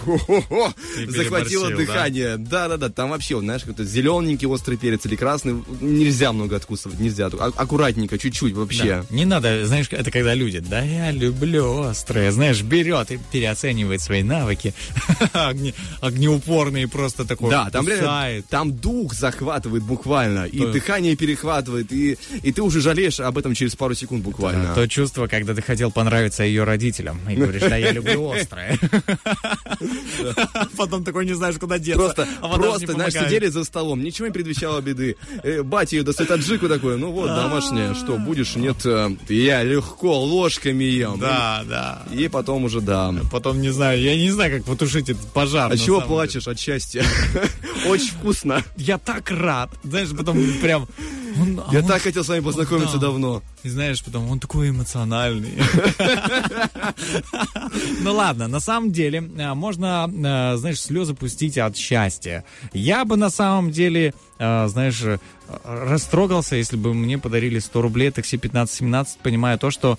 Захватило да? дыхание. Да-да-да, там вообще, знаешь, какой-то зелененький острый перец или красный. Нельзя много откусывать, нельзя. А- Аккуратненько, чуть-чуть вообще. Да. Не надо, знаешь, это когда люди, да я люблю острое, знаешь, берет и переоценивает свои навыки <laughs> огне- огнеупорные, просто такой Да, там, реально- там дух захватывает буквально, и То- дыхание перехватывает, и, и ты уже жалеешь об этом через пару секунд буквально. То чувство, когда ты хотел понравиться ее родителям. И говоришь, да я люблю острое. <laughs> Потом такой не знаешь, куда деться. Просто, а просто, знаешь, сидели за столом, ничего не предвещало беды. Э, батя ее достает аджику такой, ну вот, домашняя, что, будешь? Нет, э, я легко ложками ем. Да, да. И потом уже, да. Потом не знаю, я не знаю, как потушить этот пожар. А чего плачешь от счастья? <laughs> Очень вкусно. Я так рад. Знаешь, потом прям... а Я так хотел с вами познакомиться да. давно. И знаешь, потом он такой эмоциональный. <laughs> Ну ладно, на самом деле а, можно, а, знаешь, слезы пустить от счастья. Я бы на самом деле, а, знаешь, э, растрогался, если бы мне подарили 100 рублей такси 15-17, понимая то, что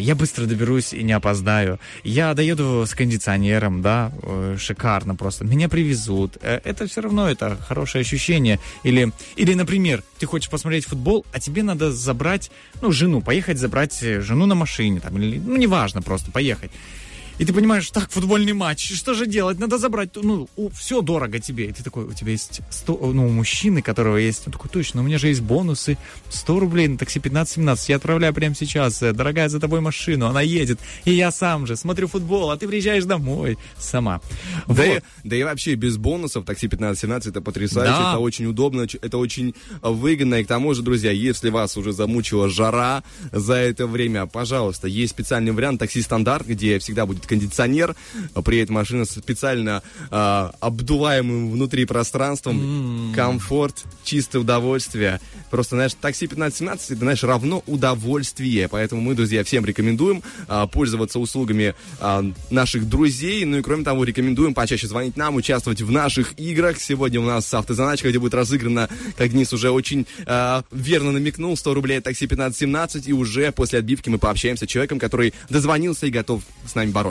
я быстро доберусь и не опоздаю. Я доеду с кондиционером, да, э, шикарно просто. Меня привезут. Э, Это все равно это хорошее ощущение. Или, или, например, ты хочешь посмотреть футбол, а тебе надо забрать, ну, жену, поехать забрать э, жену на машине, там, или, ну, неважно, просто поехать. И ты понимаешь, так, футбольный матч, что же делать? Надо забрать, ну, все дорого тебе. И ты такой, у тебя есть 100, ну, у мужчины, которого есть, он такой, точно, у меня же есть бонусы, 100 рублей на такси 15-17, я отправляю прямо сейчас, э, дорогая, за тобой машину, она едет, и я сам же смотрю футбол, а ты приезжаешь домой сама. Да, Вот. и, да и вообще без бонусов такси 15-17 это потрясающе, Да. это очень удобно, это очень выгодно. И к тому же, друзья, если вас уже замучила жара за это время, пожалуйста, есть специальный вариант такси стандарт, где всегда будет кондиционер, приедет машина специально а, обдуваемым внутри пространством, комфорт, чистое удовольствие. Просто, знаешь, такси 15-17, это, знаешь, равно удовольствие. Поэтому мы, друзья, всем рекомендуем а, пользоваться услугами а, наших друзей. Ну и, кроме того, рекомендуем почаще звонить нам, участвовать в наших играх. Сегодня у нас автозаначка, где будет разыграно, как Денис уже очень а, верно намекнул, 100 рублей от такси 15-17. И уже после отбивки мы пообщаемся с человеком, который дозвонился и готов с нами бороться.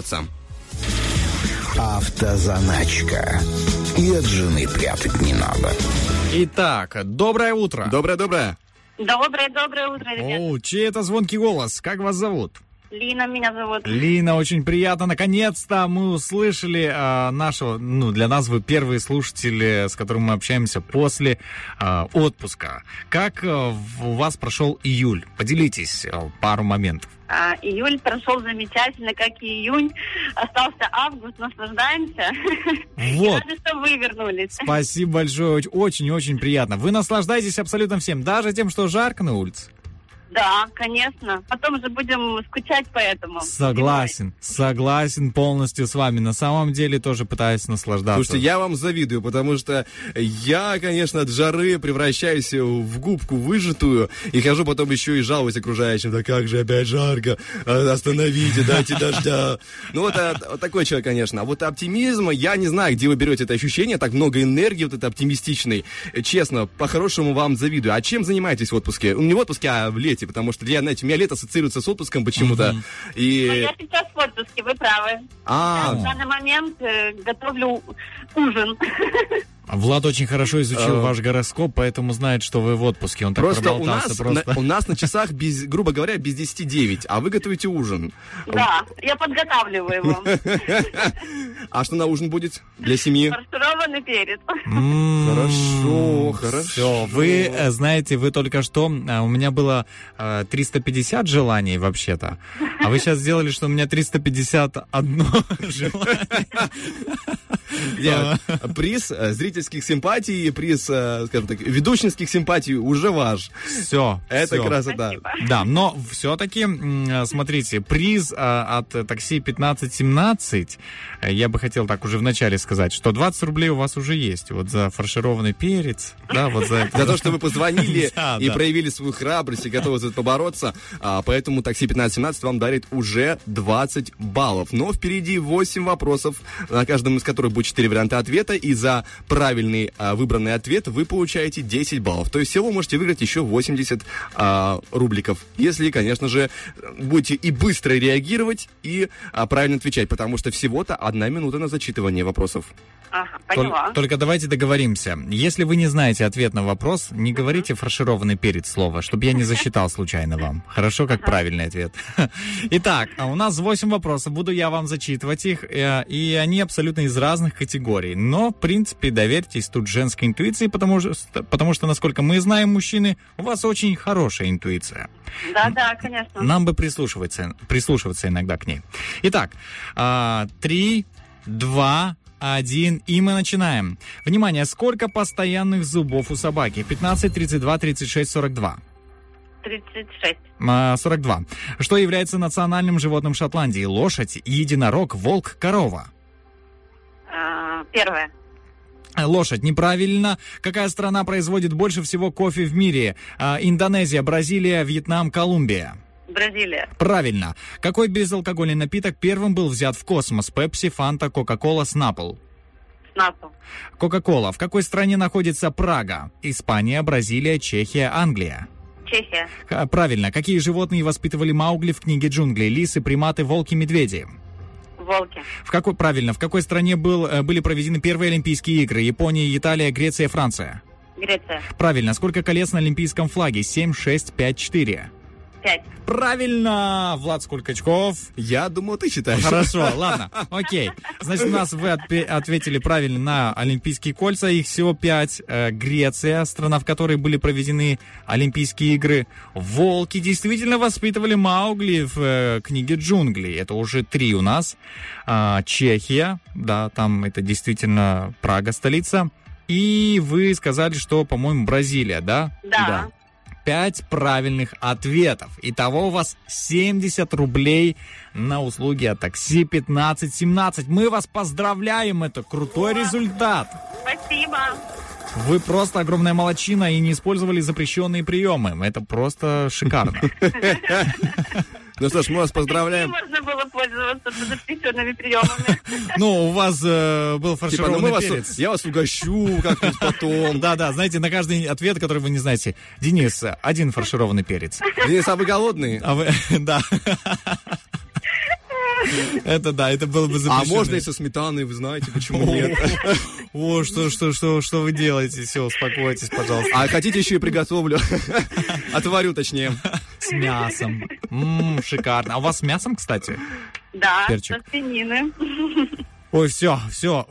Автозаначка. И от жены прятать не надо. Итак, доброе утро. Доброе-доброе. Доброе, доброе утро, ребят. О, чей это звонкий голос? Как вас зовут? Лина меня зовут. Лина, очень приятно. Наконец-то мы услышали а, нашего, ну, для нас вы первые слушатели, с которым мы общаемся после а, отпуска. Как в- у вас прошел июль? Поделитесь а, пару моментов. А, июль прошел замечательно, как и июнь. Остался август, наслаждаемся. Вот. рады, что вы вернулись. Спасибо большое, оч- очень-очень приятно. Вы наслаждаетесь абсолютно всем, даже тем, что жарко на улице. Да, конечно. Потом же будем скучать по этому. Согласен, согласен полностью с вами. На самом деле тоже пытаюсь наслаждаться. Слушайте, я вам завидую, потому что я, конечно, от жары превращаюсь в губку выжатую и хожу потом еще и жалуюсь окружающим. Да как же опять жарко, А, остановите, дайте дождя. Ну вот, а, вот такой человек, конечно. А вот оптимизм, я не знаю, где вы берете это ощущение, так много энергии вот это оптимистичной. Честно, по-хорошему вам завидую. А чем занимаетесь в отпуске? Ну, Не в отпуске, а в лете, потому что, я, знаете, у меня лето ассоциируется с отпуском почему-то. Ну, И... я сейчас в отпуске, вы правы. А, Я в данный момент э, готовлю ужин. <laughs> Влад очень хорошо изучил А. ваш гороскоп, поэтому знает, что вы в отпуске. Он так Просто у проболтался нас, просто. на, у нас на часах, без, грубо говоря, без 10 9, а вы готовите ужин. Да, я подготавливаю его. <laughs> А что на ужин будет для семьи? Фаршированный перец. М, Хорошо, хорошо. Всё, вы э, знаете, вы только что, а, у меня было э, 350 желаний вообще-то, а вы сейчас сделали, что у меня 351 <laughs> желание. <laughs> Нет, приз э, зрительских симпатий, приз, э, скажем так, ведущинских симпатий уже ваш. Все. Это красота. Да, но все-таки, смотрите, приз а, от э, такси 1517, э, я бы хотел так уже вначале сказать, что 20 рублей у вас уже есть. Вот за фаршированный перец, да, вот за... За то, что вы позвонили <laughs> и проявили свою храбрость и готовы за это побороться. А, поэтому такси 1517 вам дарит уже 20 баллов. Но впереди 8 вопросов, на каждом из которых будет 4 варианта ответа. И за правильный а, выбранный ответ вы получаете 10 баллов. То есть всего можете выиграть еще 80 а, рубликов. Если, конечно же, будете и быстро реагировать, и а, правильно отвечать. Потому что всего-то одна минута на зачитывание вопросов. Ага, поняла. Только давайте договоримся. Если вы не знаете ответ на вопрос, не говорите фаршированный перец слово, чтобы я не <laughs> засчитал случайно вам. Хорошо, как правильный ответ. <laughs> Итак, а у нас 8 вопросов. Буду я вам зачитывать их, э, и они абсолютно из разных категорий. Но, в принципе, доверьтесь тут женской интуиции, потому что, потому что, насколько мы знаем, мужчины, у вас очень хорошая интуиция. Да, да, конечно. Нам бы прислушиваться, прислушиваться иногда к ней. Итак, а, три, два, один, и мы начинаем. Внимание, сколько постоянных зубов у собаки? 15, 32, 36, 42. 36. А, 42. Что является национальным животным Шотландии? Лошадь, единорог, волк, корова. А, Первое. Лошадь, неправильно. Какая страна производит больше всего кофе в мире? А, Индонезия, Бразилия, Вьетнам, Колумбия. Бразилия. Правильно. Какой безалкогольный напиток первым был взят в космос? Пепси, Фанта, Кока-Кола, Снапл. Снапл. Кока-Кола. В какой стране находится Прага? Испания, Бразилия, Чехия, Англия. Чехия. Правильно. Какие животные воспитывали Маугли в книге джунглей? Лисы, приматы, волки, медведи. Волки. В какой, правильно. В какой стране был, э, были проведены первые Олимпийские игры? Япония, Италия, Греция, Франция. Греция. Правильно. Сколько колец на олимпийском флаге? 7, 6, 5, 4. Пять. Правильно. Влад, сколько очков? Я думаю, ты считаешь. Хорошо, <laughs> ладно, окей. Значит, у нас вы ответили правильно на Олимпийские кольца. Их всего пять. Э, Греция, страна, в которой были проведены Олимпийские игры. Волки действительно воспитывали Маугли в э, книге джунглей. Это уже три у нас. А, Чехия, да, там это действительно Прага, столица. И вы сказали, что, по-моему, Бразилия, да? Да. Пять правильных ответов. Итого у вас 70 рублей на услуги от такси 1517. Мы вас поздравляем, это крутой результат. Спасибо. Вы просто огромная молочина и не использовали запрещенные приемы. Это просто шикарно. Ну что ж, мы вас поздравляем. можно было пользоваться запрещенными приемами. <laughs> Ну, у вас э, был Типа, ну фаршированный вас, перец. я вас угощу как-нибудь потом. Да-да, знаете, на каждый ответ, который вы не знаете. Денис, один фаршированный перец. Денис, а вы голодные? А вы, да. <laughs> Это да, это было бы А запрещено. можно и со сметаной, вы знаете, почему нет? <laughs> О, что, что, что, что вы делаете? Все, успокойтесь, пожалуйста. А хотите еще и приготовлю? <laughs> Отварю, точнее. С мясом. Ммм, шикарно. А у вас с мясом, кстати? Да, Перчик. со свинины. Ой, все, все.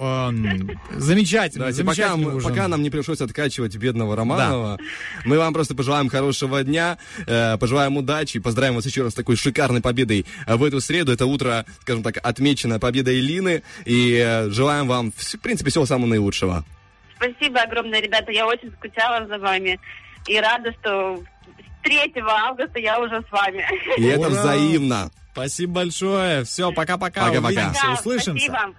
замечательно, Давайте, пока, замечательный мы- пока нам не пришлось откачивать бедного Романова, мы вам просто пожелаем хорошего дня, э, пожелаем удачи, поздравим вас еще раз с такой шикарной победой э, в эту среду. Это утро, скажем так, отмечено победой Лины, и э, желаем вам, в принципе, всего самого наилучшего. Спасибо огромное, ребята. Я очень скучала за вами. И рада, что с 3 августа я уже с вами. И это Ура! взаимно. Спасибо большое. Все, пока-пока. Пока-пока. Да, услышимся. Спасибо.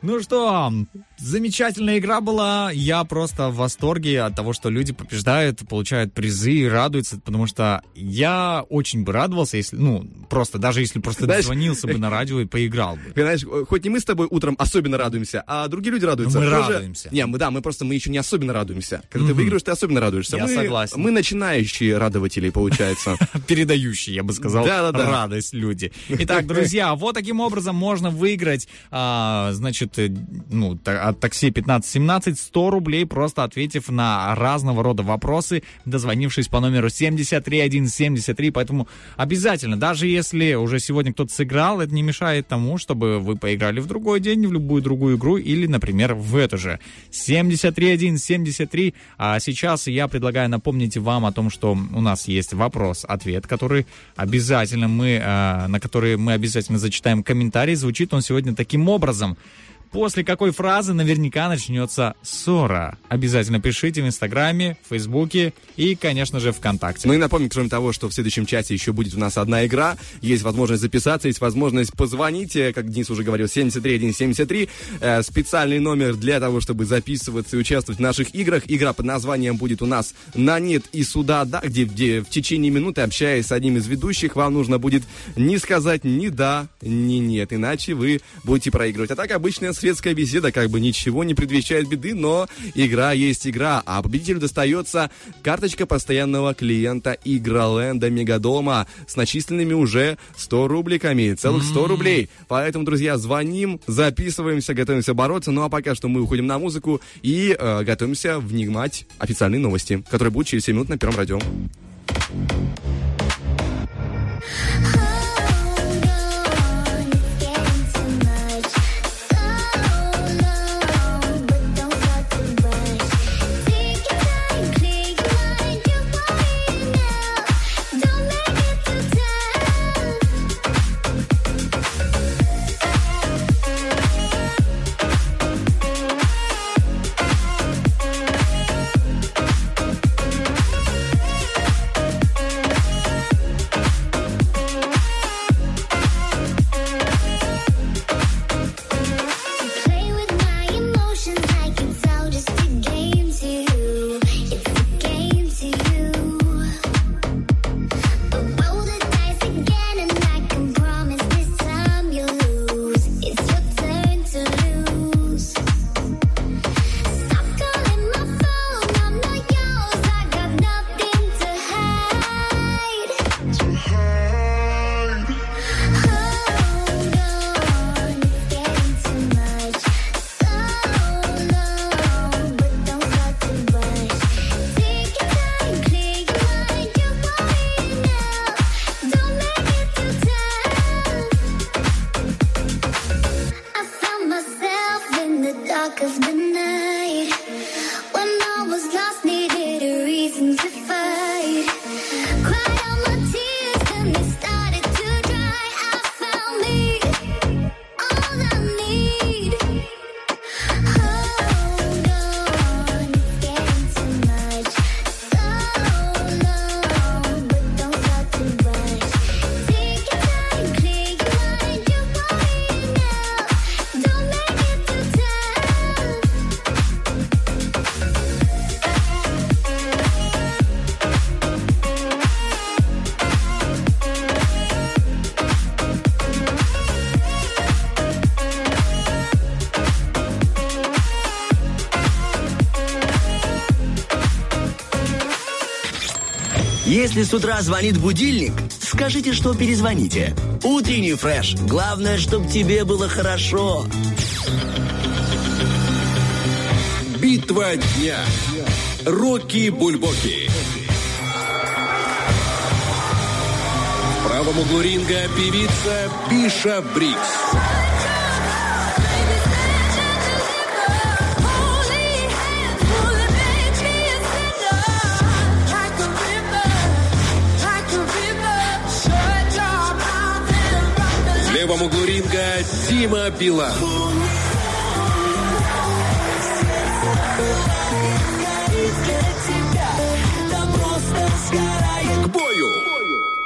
Ну что, замечательная игра была. Я просто в восторге от того, что люди побеждают, получают призы и радуются, потому что я очень бы радовался, если, ну, просто, даже если просто Знаешь, дозвонился бы на радио и поиграл бы. Понимаешь, э, хоть не мы с тобой утром особенно радуемся, а другие люди радуются. Ну, мы Тоже- радуемся. Не, мы да, мы просто мы еще не особенно радуемся. Когда ты Мгм. выигрываешь, ты особенно радуешься. Я мы, согласен. Мы начинающие радователи, получается. <laughs> передающие, я бы сказал, Да-да-да. радость люди. Итак, друзья, вот таким образом можно выиграть, а, значит, э, ну, от такси 1517 100 рублей, просто ответив на разного рода вопросы, дозвонившись по номеру 73173, поэтому обязательно, даже если уже сегодня кто-то сыграл, это не мешает тому, чтобы вы поиграли в другой день, в любую другую игру или, например, в эту же. 73173, а сейчас я предлагаю напомнить вам о том, что у нас есть вопрос-ответ, который обязательно мы, э, на который мы обязательно зачитаем комментарий. Звучит он сегодня таким образом. После какой фразы наверняка начнется ссора. Обязательно пишите в Инстаграме, Фейсбуке и, конечно же, ВКонтакте. Ну и напомню, кроме того, что в следующем часе еще будет у нас одна игра. Есть возможность записаться, есть возможность позвонить, э, как Денис уже говорил, 73173. Э, специальный номер для того, чтобы записываться и участвовать в наших играх. Игра под названием будет у нас «На нет и сюда да», где, где в течение минуты, общаясь с одним из ведущих, вам нужно будет не сказать ни да, ни нет, иначе вы будете проигрывать. А так обычная светская беседа, как бы ничего не предвещает беды, но игра есть игра, а победителю достается карточка постоянного клиента Игроленда Мегадома с начисленными уже 100 рубликами, целых 100 рублей. Поэтому, друзья, звоним, записываемся, готовимся бороться. Ну а пока что мы уходим на музыку и э, готовимся внимать официальные новости, которые будут через 7 минут на Первом радио. Если с утра звонит будильник, скажите, что перезвоните. Утренний фреш. Главное, чтобы тебе было хорошо. Битва дня. Рокки Бульбоки. В правом углу ринга певица Биша Брикс. Левом углу ринга Дима Билан. К бою!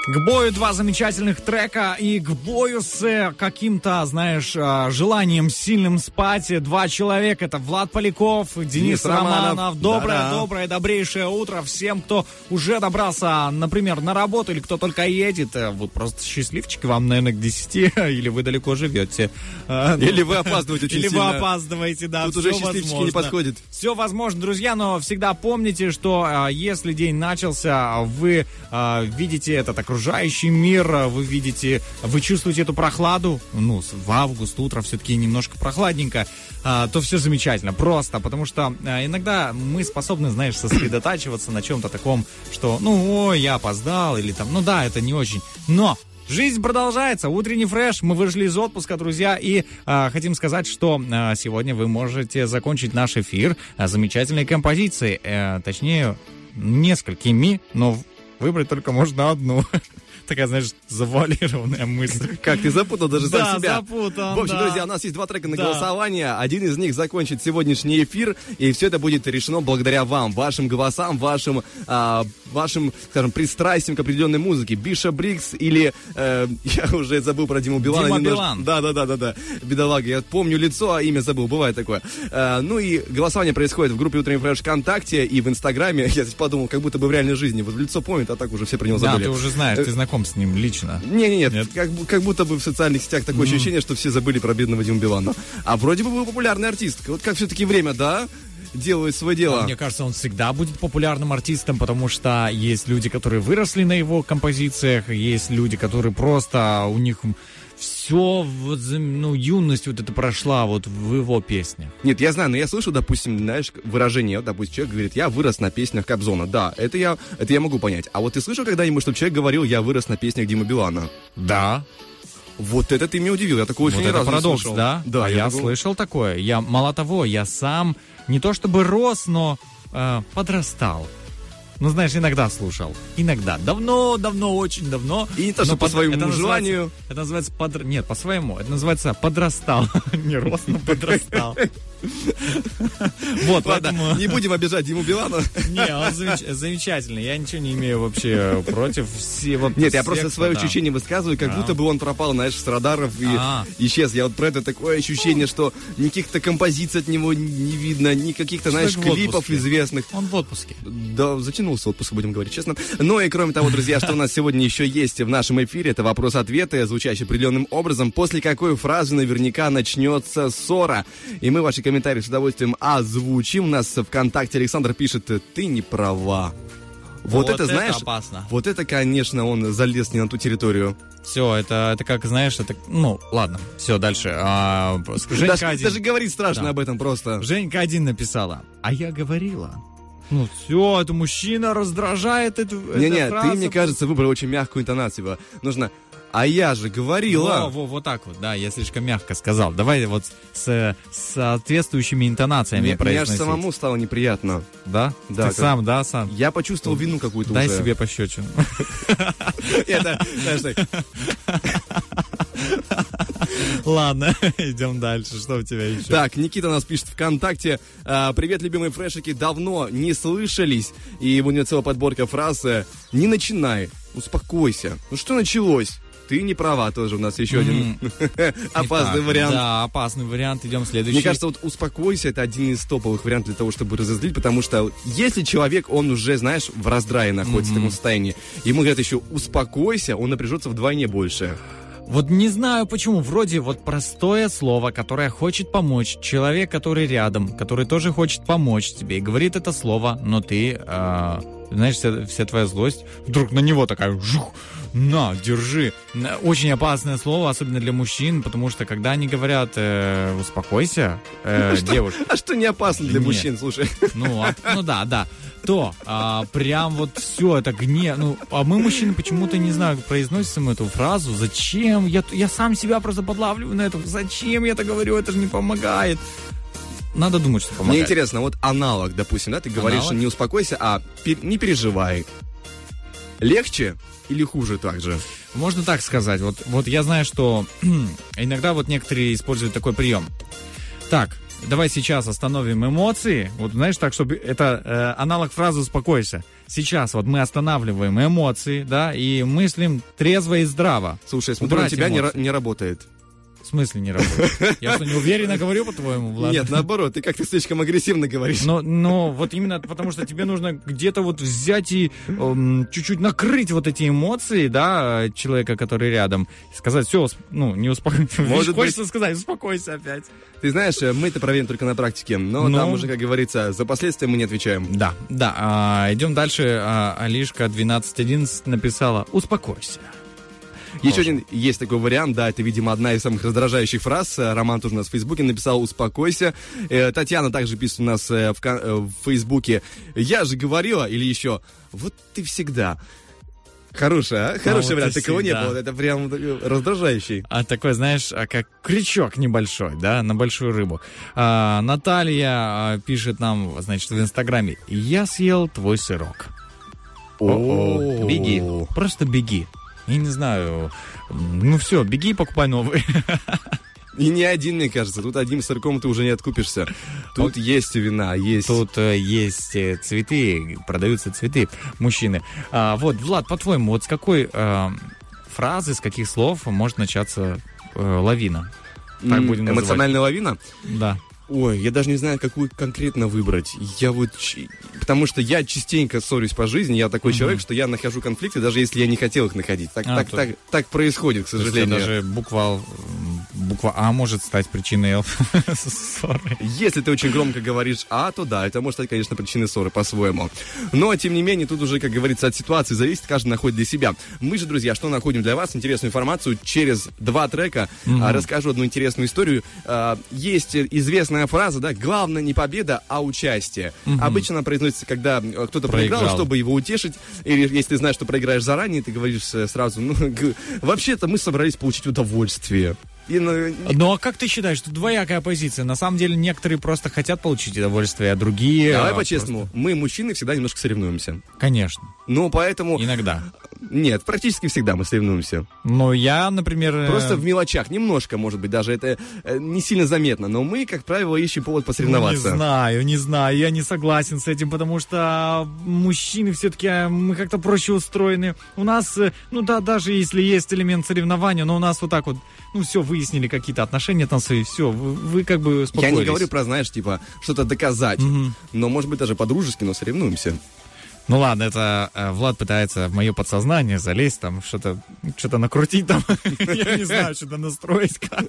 К бою два замечательных трека и к бою с э, каким-то, знаешь, э, желанием сильным спать. Два человека, это Влад Поляков, Денис, Денис Романов. Романов. Доброе, Да-да. доброе, добрейшее утро всем, кто уже добрался, например, на работу или кто только едет. Э, Вот просто счастливчики вам, наверное, к 10, <laughs> или вы далеко живете. Э, ну, Или вы опаздываете <laughs> очень Или вы опаздываете, да. Тут уже счастливчики не подходят. Все возможно, друзья, но всегда помните, что а, если день начался, вы видите этот окружающий мир, вы видите, вы чувствуете эту прохладу, ну, в август, утро все-таки немножко прохладненько, а, то все замечательно, просто, потому что а, иногда мы способны, знаешь, сосредотачиваться на чем-то таком, что, ну, ой, я опоздал, или там, ну да, это не очень, но Жизнь продолжается. Утренний фреш. Мы вышли из отпуска, друзья, и а, хотим сказать, что а, сегодня вы можете закончить наш эфир замечательной композицией, э, точнее несколькими, но выбрать только можно одну. <laughs> Такая, знаешь, завуалированная мысль. Как ты запутал даже сам Да, себя. запутан, В общем, да. друзья, у нас есть два трека на Да. голосование. Один из них закончит сегодняшний эфир, и все это будет решено благодаря вам, вашим голосам, вашим, а, вашим, скажем, пристрастием к определенной музыке. Биша Брикс или э, <laughs> я уже забыл про Диму Билана. Дима немножко. Билан. Да, да, да, да, да. Бедолага, я помню лицо, а имя забыл, бывает такое. Э, ну и голосование происходит в группе Утренний Фреш ВКонтакте и в Инстаграме. <laughs> Я здесь подумал, как будто бы в реальной жизни. Вот лицо помнит, а так уже все про него Да, забыли. ты уже знаешь, ты знаком с ним лично. Не-не-не, Нет? как, бу- как будто бы в социальных сетях такое ощущение, что все забыли про бедного Диму Билана. А вроде бы был популярный артист. Вот как все-таки время, да? Делает свое дело. Мне кажется, он всегда будет популярным артистом, потому что есть люди, которые выросли на его композициях, есть люди, которые просто у них все, ну, юность вот это прошла вот в его песнях. Нет, я знаю, но я слышу, допустим, знаешь, выражение, вот, допустим, человек говорит, я вырос на песнях Кобзона. Да, это я, это я могу понять. А вот ты слышал когда-нибудь, чтобы человек говорил, я вырос на песнях Димы Билана? Да. Вот это ты меня удивил, я такого Вот еще ни разу не парадокс, слышал. да? Да, а я, такого- слышал такое. Я, мало того, я сам не то чтобы рос, но э, подрастал. Ну, знаешь, иногда слушал. Иногда. Давно, давно, очень давно. И не то, что по под- своему это желанию. Это называется подр... Нет, по своему. Это называется подрастал. <laughs> Не рос, но подрастал. <laughs> <laughs> Вот, Ладно, не будем обижать Диму Билана. <laughs> Не, он замеч- замечательный. Я ничего не имею вообще против всего. Нет, я просто свое ощущение высказываю, как будто бы он пропал, знаешь, с радаров и А. исчез. Я вот про это такое ощущение, что никаких-то композиций от него не видно, ни каких-то, знаешь, клипов известных. Он в отпуске. Да, затянулся отпуск, будем говорить честно. Ну и кроме того, друзья, что у нас сегодня еще есть в нашем эфире, это вопрос-ответы, звучащий определенным образом, после какой фразы наверняка начнется ссора. И мы ваши комментарии с удовольствием озвучим. У нас в ВКонтакте Александр пишет, ты не права. Вот, Вот это, это знаешь, опасно. вот это, конечно, он залез не на ту территорию. Все, это, это как, знаешь, это... Ну, ладно, все, дальше. А, Женька Даже, один. даже говорить страшно Да. об этом просто. Женька один написала. А я говорила. Ну, все, это мужчина раздражает эту Не-не, ты, мне кажется, выбрал очень мягкую интонацию. Нужно, а я же говорила. Во, во, вот так вот, да, я слишком мягко сказал. Давай вот с, с соответствующими интонациями Мне, мне аж самому стало неприятно. Да? Да, Ты как- сам, да, сам? Я почувствовал вину какую-то Дай уже. себе пощечину. <laughs> Ладно, <laughs> идем дальше. Что у тебя еще? Так, Никита нас пишет ВКонтакте. А, Привет, любимые фрешики, давно не слышались. И у него целая подборка фраз. Не начинай, успокойся. Ну что началось? Ты не права тоже у нас еще один <laughs> опасный Итак, вариант. Да, опасный вариант. Идем следующий. Мне кажется, вот успокойся, это один из топовых вариантов для того, чтобы разозлить, потому что если человек, он уже, знаешь, в раздрае находится в таком состоянии, ему говорят еще успокойся, он напряжется вдвойне больше. Вот не знаю почему, вроде вот простое слово, которое хочет помочь, человек, который рядом, который тоже хочет помочь тебе и говорит это слово, но ты, а, знаешь, вся, вся твоя злость вдруг на него такая, жух, на, держи. Очень опасное слово, особенно для мужчин, потому что когда они говорят э, успокойся, э, <laughs> девушка, А что не опасно для Нет. мужчин, слушай? <laughs> ну, а- ну да, да. То а, прям вот все это гнев. Ну, а мы, мужчины, почему-то, не знаю, произносим эту фразу. Зачем? Я, я сам себя просто подлавливаю на это. Зачем я это говорю? Это же не помогает. Надо думать, что Мне помогает. интересно, вот аналог, допустим, да, ты говоришь, Аналог? не успокойся, а пер- не переживай. Легче или хуже также? Можно так сказать. Вот, вот я знаю, что <clears throat> иногда вот некоторые используют такой прием. Так, давай сейчас остановим эмоции. Вот знаешь, так, чтобы это э, аналог фразы «успокойся». Сейчас вот мы останавливаем эмоции, да, и мыслим трезво и здраво. Слушай, я смотрю, Убрать на тебя не, не работает. В смысле не работает? Я что, не уверенно говорю, по-твоему, Влад? Нет, наоборот, ты как-то слишком агрессивно говоришь. Но, но вот именно потому, что тебе нужно где-то вот взять и эм, чуть-чуть накрыть вот эти эмоции, да, человека, который рядом, сказать, все, ну, не успокойся. Может Хочется сказать, успокойся опять. Ты знаешь, э, мы это проверим только на практике, но Ну. там уже, как говорится, за последствия мы не отвечаем. Да, да. а, идем дальше. А, Алишка 1211 написала «Успокойся». Еще один есть такой вариант, да, это, видимо, одна из самых раздражающих фраз. Э, Роман тоже у нас в Фейсбуке написал «Успокойся». Э, Татьяна также пишет у нас э, в, Фейсбуке «Я же говорила» или еще «Вот ты всегда». Хорошая, а? Хороший вот вариант. Такого не было. Это прям раздражающий. А такой, знаешь, а как крючок небольшой, да, на большую рыбу. А, Наталья а, пишет нам, значит, в Инстаграме, я съел твой сырок. О-о. Беги, просто беги. Я не знаю, ну все, беги и покупай новый. И не один, мне кажется. Тут одним сырком ты уже не откупишься. Тут есть вина, есть... Тут э, есть э, цветы, продаются цветы мужчины. А, вот, Влад, по-твоему, вот с какой э, фразы, с каких слов может начаться э, лавина? Так будем называть. Эмоциональная лавина? Да. Ой, я даже не знаю, какую конкретно выбрать. Я вот... Потому что я частенько ссорюсь по жизни, я такой человек, что я нахожу конфликты, даже если я не хотел их находить. Так, А, так, то- так, так происходит, к сожалению. даже буква, буква А может стать причиной <laughs> ссоры. Если ты очень громко говоришь «а», то да, это может стать, конечно, причиной ссоры по-своему. Но, тем не менее, тут уже, как говорится, от ситуации зависит, каждый находит для себя. Мы же, друзья, что находим для вас? Интересную информацию через два трека. А, расскажу одну интересную историю. А, есть известная фраза, да, главное не победа, а участие. Обычно она произносится, когда э, кто-то проиграл, Проиграл. чтобы его утешить. Или если ты знаешь, что проиграешь заранее, ты говоришь э, сразу, ну, <laughs> вообще-то мы собрались получить удовольствие. И, ну, Ну а как ты считаешь, тут двоякая позиция? На самом деле некоторые просто хотят получить удовольствие, а другие... Давай а, по-честному, мы, мужчины, всегда немножко соревнуемся. просто- Конечно, Ну, поэтому... иногда. Нет, практически всегда мы соревнуемся. Но я, например... э, Просто в мелочах, немножко, может быть, даже это э, не сильно заметно, но мы, как правило, ищем повод Ну, посоревноваться. Не знаю, не знаю, я не согласен с этим, потому что мужчины все-таки мы как-то проще устроены. У нас, э, ну да, даже если есть элемент соревнования, но у нас вот так вот, ну все, выяснили какие-то отношения там свои, все, вы, вы как бы Я успокоились. не говорю про, знаешь, типа, что-то доказать, но, может быть, даже по-дружески, но соревнуемся. Ну ладно, это э, Влад пытается в мое подсознание залезть, там что-то что-то накрутить там, <laughs> я не знаю, что-то настроить как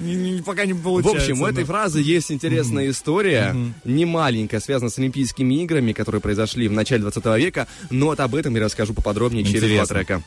не- Пока не В получается. общем, у этой фразы есть интересная история, не маленькая, связанная с Олимпийскими играми, которые произошли в начале 20 века, но вот об этом я расскажу поподробнее через два трека.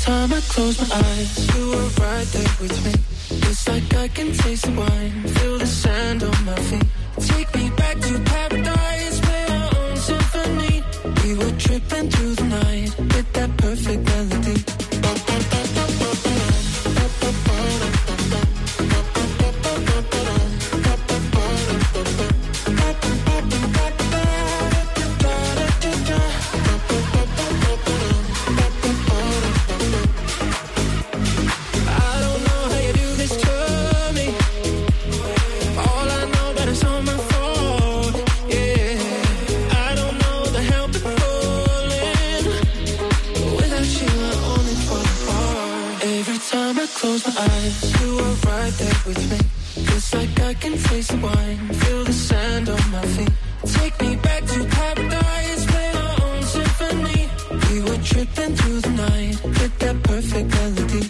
Time I close my eyes, you were right there with me. It's like I can taste the wine, feel the sand on my feet. Take me back to paradise, play our own symphony. We were tripping through the night with that perfect melody. Eyes, you are right there with me. It's like I can taste the wine, feel the sand on my feet. Take me back to paradise, play our own symphony. We were tripping through the night with that perfect melody.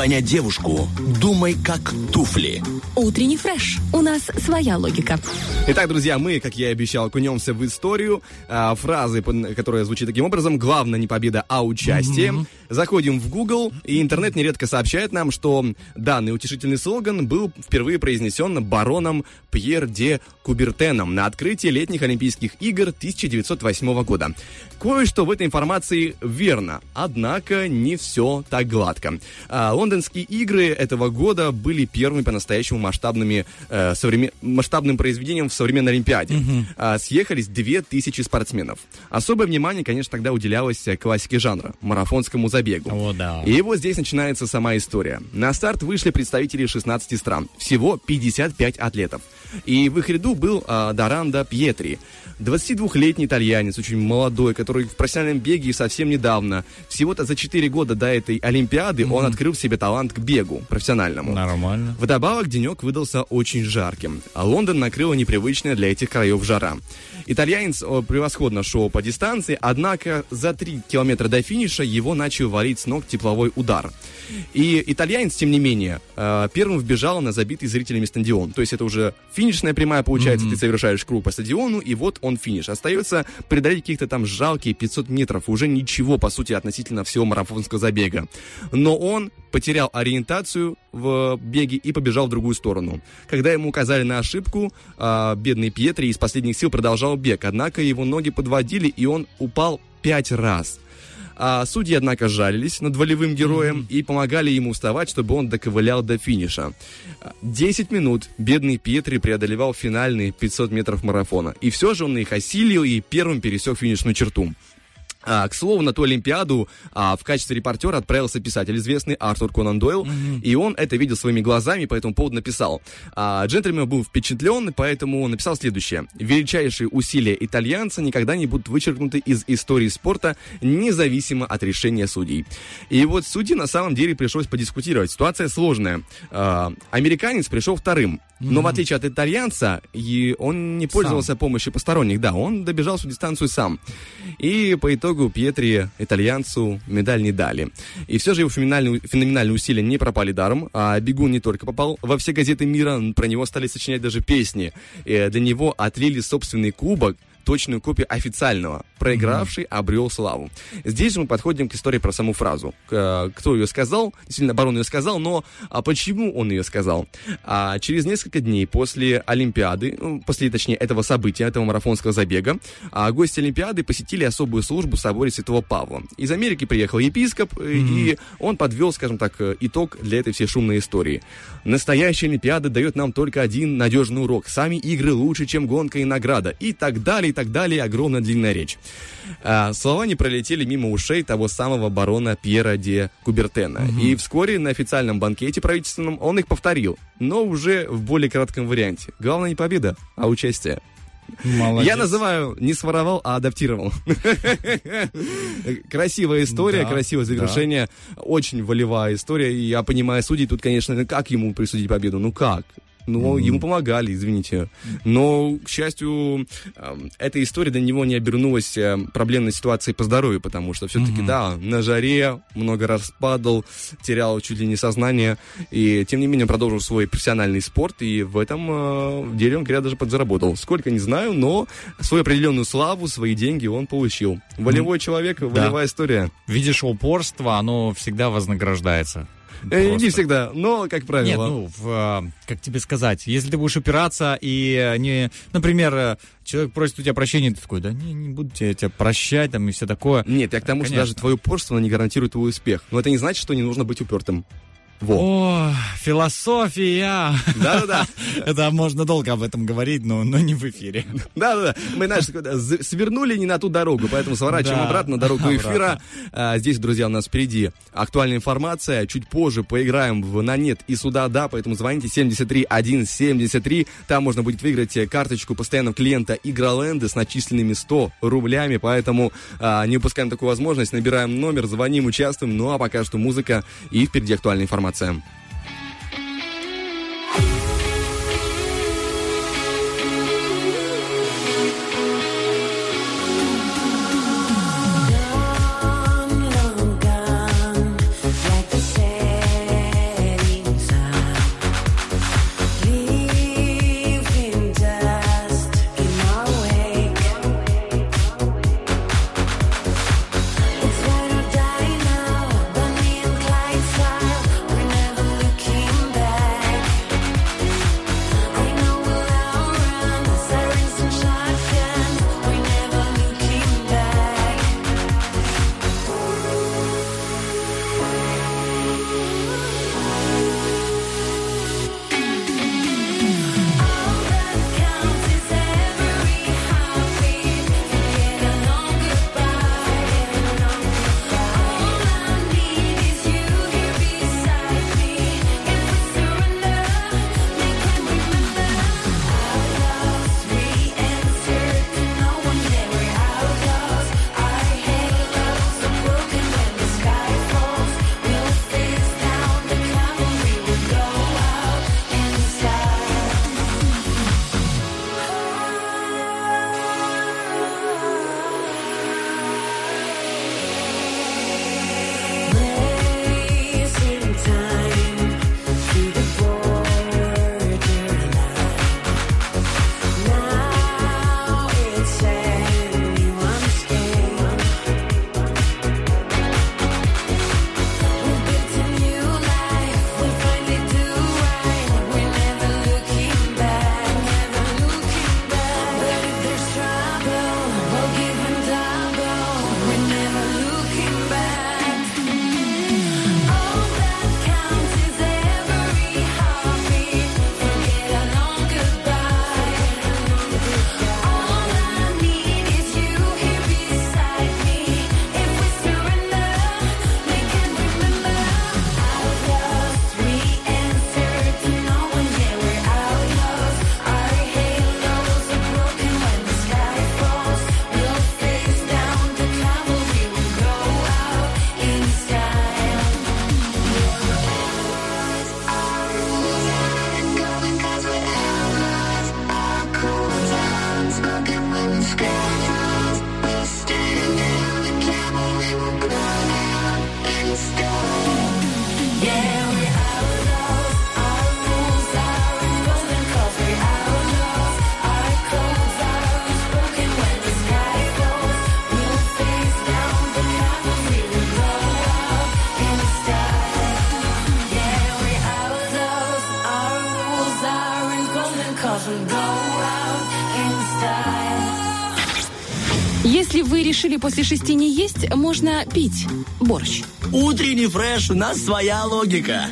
понять девушку, думай как туфли. Утренний фреш. У нас своя логика. Итак, друзья, мы, как я и обещал, окунемся в историю. А, фразы, которая звучит таким образом. Главное не победа, а участие. Заходим в Google, и интернет нередко сообщает нам, что данный утешительный слоган был впервые произнесен бароном Пьер де Кубертеном на открытии летних Олимпийских игр 1908 года. Кое-что в этой информации верно, однако не все так гладко. А, лондонские игры этого года были первыми по-настоящему масштабными, э, современ- масштабным произведением в современной Олимпиаде. А, съехались 2000 спортсменов. Особое внимание, конечно, тогда уделялось э, классике жанра, марафонскому забегу. О, да. И вот здесь начинается сама история. На старт вышли представители 16 стран. Всего 55 атлетов. И в их ряду был а, Даранда Пьетри. 22-летний итальянец, очень молодой, который в профессиональном беге совсем недавно, всего-то за 4 года до этой Олимпиады, он открыл в себе талант к бегу профессиональному. Нормально. Вдобавок, денек выдался очень жарким, а Лондон накрыла непривычная для этих краев жара. Итальянец превосходно шел по дистанции, однако за 3 километра до финиша его начал валить с ног тепловой удар. И итальянец, тем не менее, э, первым вбежал на забитый зрителями стадион. То есть это уже финишная прямая, получается, ты совершаешь круг по стадиону, и вот он финиш. Остается преодолеть каких-то там жалкие 500 метров, уже ничего, по сути, относительно всего марафонского забега. Но он потерял ориентацию в беге и побежал в другую сторону. Когда ему указали на ошибку, а, бедный Пьетри из последних сил продолжал бег, однако его ноги подводили, и он упал пять раз. А судьи, однако, жалились над волевым героем и помогали ему вставать, чтобы он доковылял до финиша. А, 10 минут бедный Пьетри преодолевал финальные 500 метров марафона. И все же он их осилил и первым пересек финишную черту. А, к слову, на ту Олимпиаду а, в качестве репортера отправился писатель известный Артур Конан Дойл, и он это видел своими глазами, по этому поводу написал. А, джентльмен был впечатлен, поэтому написал следующее. Величайшие усилия итальянца никогда не будут вычеркнуты из истории спорта, независимо от решения судей. И вот судьи на самом деле пришлось подискутировать. Ситуация сложная. А, американец пришел вторым, но в отличие от итальянца, и он не пользовался помощью посторонних, да, он добежал всю дистанцию сам. И по итогу Пьетри, итальянцу, медаль не дали. И все же его феноменальные, феноменальные усилия не пропали даром, а бегун не только попал во все газеты мира, про него стали сочинять даже песни. И для него отлили собственный кубок, точную копию официального. Проигравший обрел славу. Здесь мы подходим к истории про саму фразу. К- Кто ее сказал? Действительно, барон ее сказал, но а почему он ее сказал? А через несколько дней после Олимпиады, ну, после, точнее, этого события, этого марафонского забега, а, гости Олимпиады посетили особую службу в соборе Святого Павла. Из Америки приехал епископ, э, и он подвел, скажем так, э, итог для этой всей шумной истории. Настоящая Олимпиада дает нам только один надежный урок. Сами игры лучше, чем гонка и награда. И так далее, и так далее. Огромная длинная речь. А, слова не пролетели мимо ушей того самого барона Пьера де Кубертена. И вскоре на официальном банкете правительственном он их повторил, но уже в более кратком варианте. Главное не победа, а участие. Молодец. Я называю не своровал, а адаптировал. Красивая история, Да, красивое завершение. Очень волевая история. И я понимаю судей, тут, конечно, как ему присудить победу? Ну как? Ну, ему помогали, извините. Но, к счастью, эм, эта история для него не обернулась э, проблемной ситуацией по здоровью, потому что все-таки, да, на жаре много раз падал, терял чуть ли не сознание, и, тем не менее, продолжил свой профессиональный спорт, и в этом э, деле он, говорят, даже подзаработал. Сколько, не знаю, но свою определенную славу, свои деньги он получил. Волевой человек, волевая история. Видишь, упорство, оно всегда вознаграждается. Э, Просто. Не всегда, но, как правило. Нет, ну, в, э, как тебе сказать, если ты будешь упираться и э, не, например, э, человек просит у тебя прощения, ты такой, да не, не буду тебя, тебя прощать, там, и все такое. Нет, я к тому, что Конечно. даже твое упорство не гарантирует твой успех. Но это не значит, что не нужно быть упертым. Во. О, философия! Да-да-да. <laughs> Это можно долго об этом говорить, но, но не в эфире. Да-да-да. Мы, знаешь, з- свернули не на ту дорогу, поэтому сворачиваем Да. обратно на дорогу <laughs> эфира. А, здесь, друзья, у нас впереди актуальная информация. Чуть позже поиграем в на нет и сюда да, поэтому звоните 73 173. Там можно будет выиграть э, карточку постоянного клиента Игроленда с начисленными 100 рублями, поэтому а, не упускаем такую возможность. Набираем номер, звоним, участвуем. Ну а пока что музыка и впереди актуальная информация. информация. После шести не есть, можно пить борщ. Утренний фреш, у нас своя логика.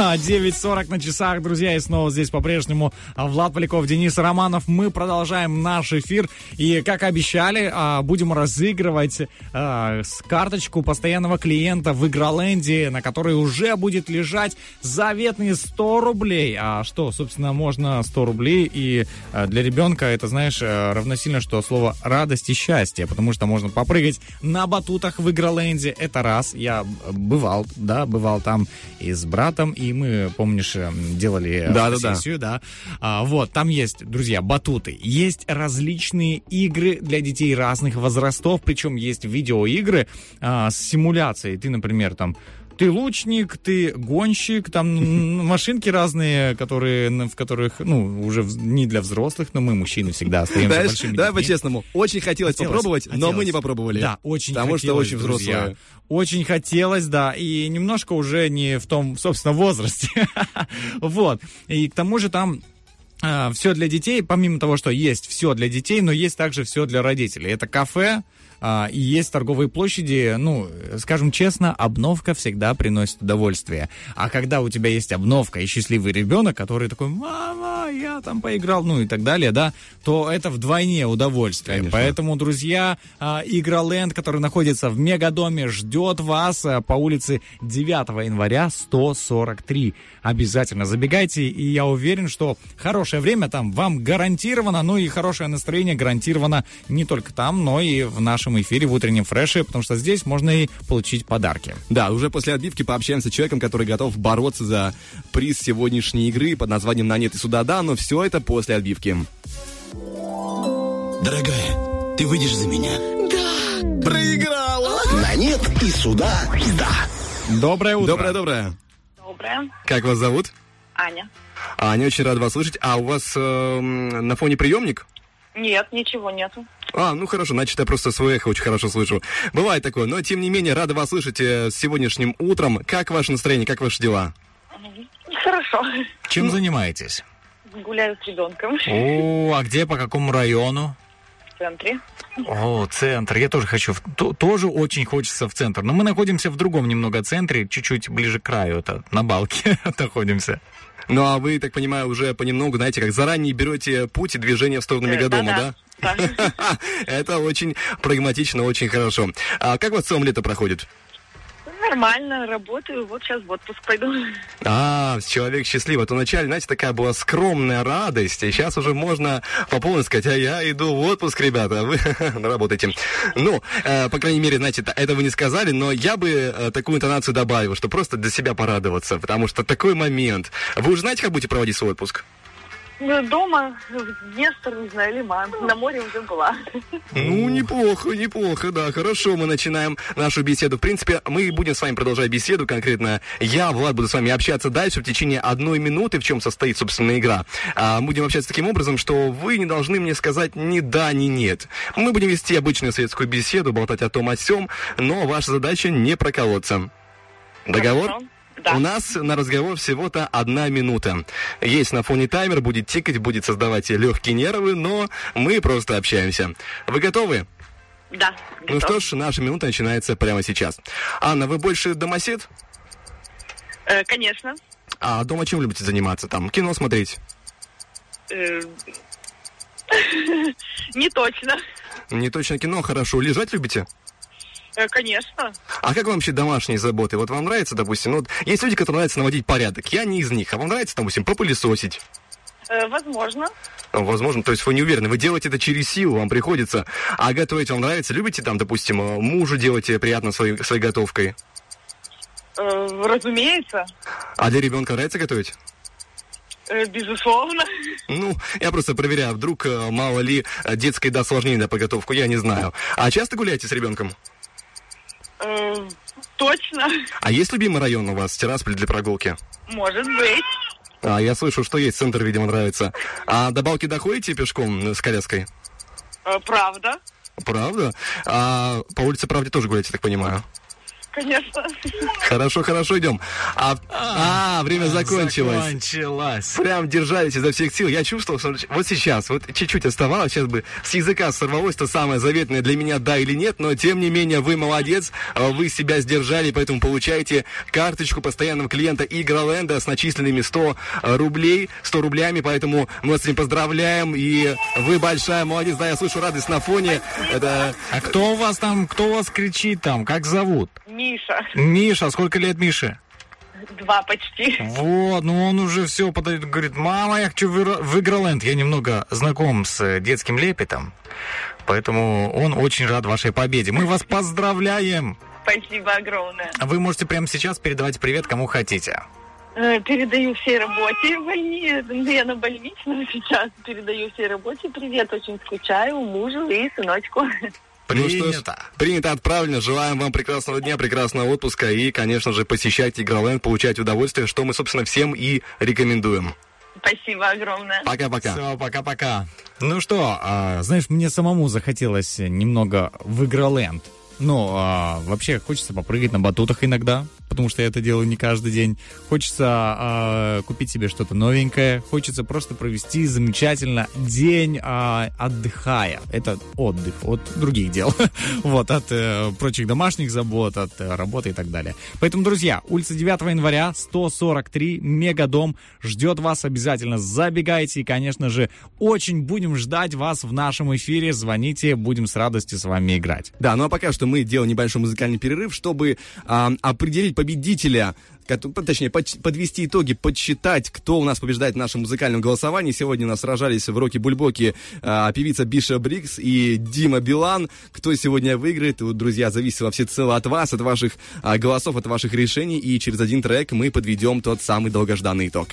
А, 9.40 на часах, друзья, и снова здесь по-прежнему Влад Поляков, Денис Романов. Мы продолжаем наш эфир, и, как обещали, а, будем разыгрывать а, карточку постоянного клиента в Игроленде, на которой уже будет лежать заветные 100 рублей. А что, собственно, можно 100 рублей, и а, для ребенка это, знаешь, а, равносильно, что слово радость и счастье, потому что можно попрыгать на батутах в Игроленде, это раз. Я бывал, да, бывал там и с братом, и мы, помнишь, эм, делали э, Да-да-да. фотосессию, да. А, вот, там есть, друзья, батуты. Есть различные игры для детей разных возрастов, причем есть видеоигры а, с симуляцией. Ты, например, там ты лучник, ты гонщик, там <laughs> машинки разные, которые, в которых, ну, уже не для взрослых, но мы, мужчины, всегда остаемся Знаешь, большими давай по-честному. Очень хотелось, Хотелось, попробовать, но хотелось. мы не попробовали. Да, очень Потому хотелось, что очень друзья. взрослые. Очень хотелось, да, и немножко уже не в том, собственно, возрасте. <laughs> Вот. И к тому же там все для детей, помимо того, что есть все для детей, но есть также все для родителей. Это кафе, а, и есть торговые площади, ну, скажем честно, обновка всегда приносит удовольствие. А когда у тебя есть обновка и счастливый ребенок, который такой, мама, я там поиграл, ну и так далее, да, то это вдвойне удовольствие. Конечно. Поэтому, друзья, а, Игроленд, который находится в Мегадоме, ждет вас а, по улице 9 января 143. Обязательно забегайте, и я уверен, что хорошее время там вам гарантировано, ну и хорошее настроение гарантировано не только там, но и в нашем эфире в утреннем фреше, потому что здесь можно и получить подарки. Да, уже после отбивки пообщаемся с человеком, который готов бороться за приз сегодняшней игры под названием «На нет и сюда да», но все это после отбивки. Дорогая, ты выйдешь за меня? Да. Проиграла. На нет и сюда да. Доброе утро. Доброе-доброе. Доброе. Как вас зовут? Аня. Аня, очень рад вас слышать. А у вас эм, на фоне приемник? Нет, ничего нету. А, ну хорошо, значит, я просто свое эхо очень хорошо слышу. Бывает такое, но тем не менее, рада вас слышать э, с сегодняшним утром. Как ваше настроение, как ваши дела? Хорошо. Чем занимаетесь? Гуляю с ребенком О, а где, по какому району? В центре. О, центр. Я тоже хочу. в- то- тоже очень хочется в центр. Но мы находимся в другом немного центре, чуть-чуть ближе к краю. Это на балке <laughs> находимся. Ну, а вы, так понимаю, уже понемногу, знаете, как заранее берете путь и движение в сторону Э, Мегадома, да? Да. <laughs> Это очень прагматично, очень хорошо. А как у вас в целом лето проходит? Нормально, работаю. Вот сейчас в отпуск пойду. А, человек счастливый. То вначале, знаете, такая была скромная радость, и сейчас уже можно по полной сказать, а я иду в отпуск, ребята, а вы <laughs> работаете. Ну, э, по крайней мере, знаете, это вы не сказали, но я бы э, такую интонацию добавил, что просто для себя порадоваться, потому что такой момент. Вы уже знаете, как будете проводить свой отпуск? Ну, Дома, в Днестр, не знаю, Лиман. На море уже была. Ну, неплохо, неплохо, да, хорошо, мы начинаем нашу беседу. В принципе, мы будем с вами продолжать беседу, конкретно я, Влад, буду с вами общаться дальше в течение одной минуты, в чем состоит, собственно, игра. А, будем общаться таким образом, что вы не должны мне сказать ни да, ни нет. Мы будем вести обычную светскую беседу, болтать о том, о сем, но ваша задача не проколоться. Договор? Хорошо. Да. У нас на разговор всего-то одна минута. Есть на фоне таймер, будет тикать, будет создавать легкие нервы, но мы просто общаемся. Вы готовы? Да. Ну готов. что ж, наша минута начинается прямо сейчас. Анна, вы больше домосед? Э, конечно. А дома чем любите заниматься? Там кино смотреть? Э, <laughs> Не точно. Не точно кино, хорошо. Лежать любите? Э, Конечно. А как вам вообще домашние заботы? Вот вам нравится, допустим, ну, вот есть люди, которым нравится наводить порядок. Я не из них. А вам нравится, допустим, попылесосить? Э, Возможно. Ну, Возможно, то есть вы не уверены. Вы делаете это через силу, вам приходится. А готовить вам нравится? Любите там, допустим, э, мужу делаете приятно своей, своей готовкой? Э, Разумеется. А для ребенка нравится готовить? Э, Безусловно. Ну, я просто проверяю, вдруг, э, мало ли, э, детской да осложнение на подготовку, я не знаю. А часто гуляете с ребенком? Э, Точно. А есть любимый район у вас, Тирасполь для прогулки? Может быть. А, я слышу, что есть, центр, видимо, нравится. А до Балки доходите пешком э, с коляской? Э, Правда. Правда? А по улице Правде тоже гуляете, так понимаю? Конечно. Хорошо, хорошо, идем. А, а, время закончилось. Закончилось. Прям держались изо всех сил. Я чувствовал, что вот сейчас, вот чуть-чуть оставалось, сейчас бы с языка сорвалось то самое заветное для меня да или нет, но тем не менее вы молодец, э, вы себя сдержали, поэтому получаете карточку постоянного клиента Игроленда с начисленными 100 рублей, 100 рублями, поэтому мы вас с этим поздравляем, и вы большая молодец, да, я слышу радость на фоне, это... А кто у вас там, кто у вас кричит там, как зовут? Миша. Миша, сколько лет Мише? Два почти. Вот, ну он уже все подает, говорит, мама, я хочу в, Игро- в Игроленд. Я немного знаком с э, детским лепетом, поэтому он очень рад вашей победе. Мы вас поздравляем! Спасибо огромное. А Вы можете прямо сейчас передавать привет кому хотите. Э, Передаю всей работе больнице. Ну, Я на больничном <laughs> сейчас. Передаю всей работе привет. Очень скучаю мужу и сыночку. Ну что ж, Принято. принято, отправлено. Желаем вам прекрасного дня, прекрасного отпуска и, конечно же, посещайте Игроленд, получать удовольствие, что мы, собственно, всем и рекомендуем. Спасибо огромное. Пока-пока. Все, пока-пока. Ну что, а, знаешь, мне самому захотелось немного в Игроленд. Ну, а, вообще хочется попрыгать на батутах иногда, потому что я это делаю не каждый день. Хочется а, купить себе что-то новенькое. Хочется просто провести замечательно день а, отдыхая. Это отдых от других дел. <laughs> вот, от э, прочих домашних забот, от э, работы и так далее. Поэтому, друзья, улица 9 января, 143, Мегадом ждет вас обязательно. Забегайте и, конечно же, очень будем ждать вас в нашем эфире. Звоните, будем с радостью с вами играть. Да, ну а пока что мы делаем небольшой музыкальный перерыв, чтобы а, определить победителя, точнее, под- подвести итоги, подсчитать, кто у нас побеждает в нашем музыкальном голосовании. Сегодня у нас сражались в Роке Бульбоке а, певица Биша Брикс и Дима Билан. Кто сегодня выиграет, вот, друзья, зависит во всецело от вас, от ваших а, голосов, от ваших решений. И через один трек мы подведем тот самый долгожданный итог.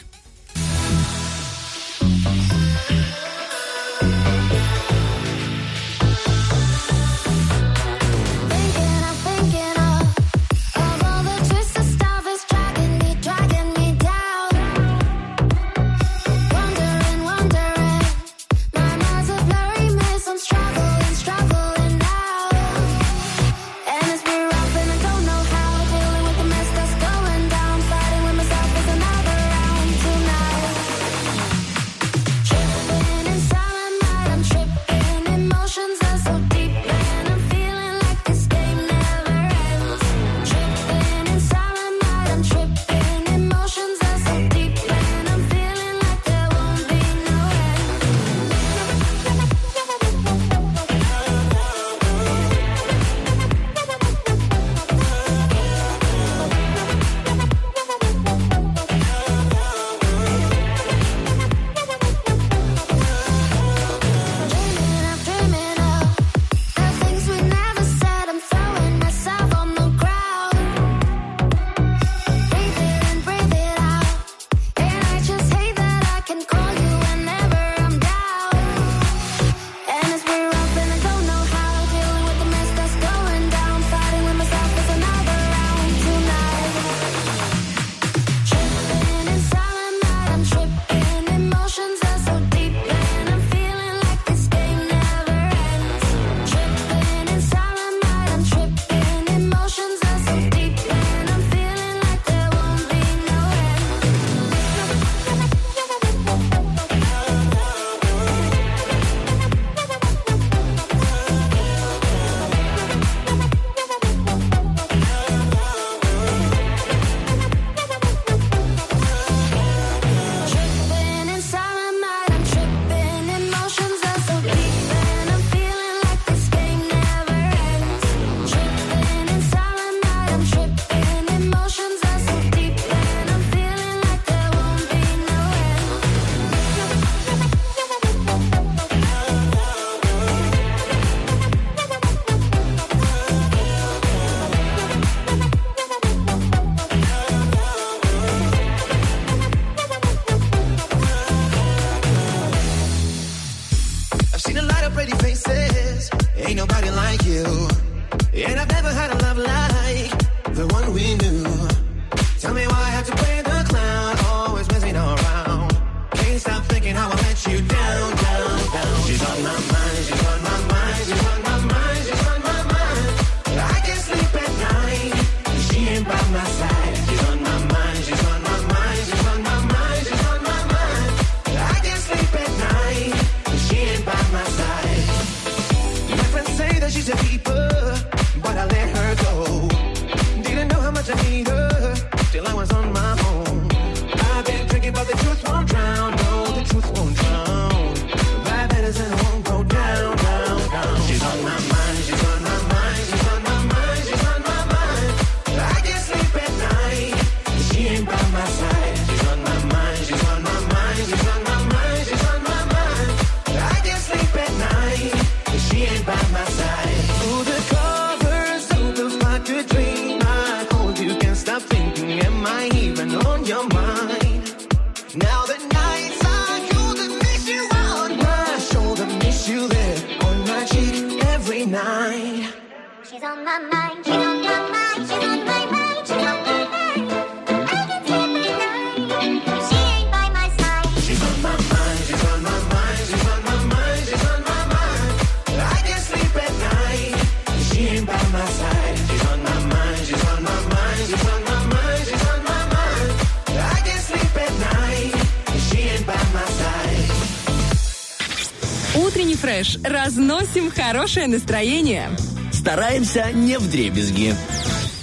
Гасим хорошее настроение. Стараемся не в дребезги.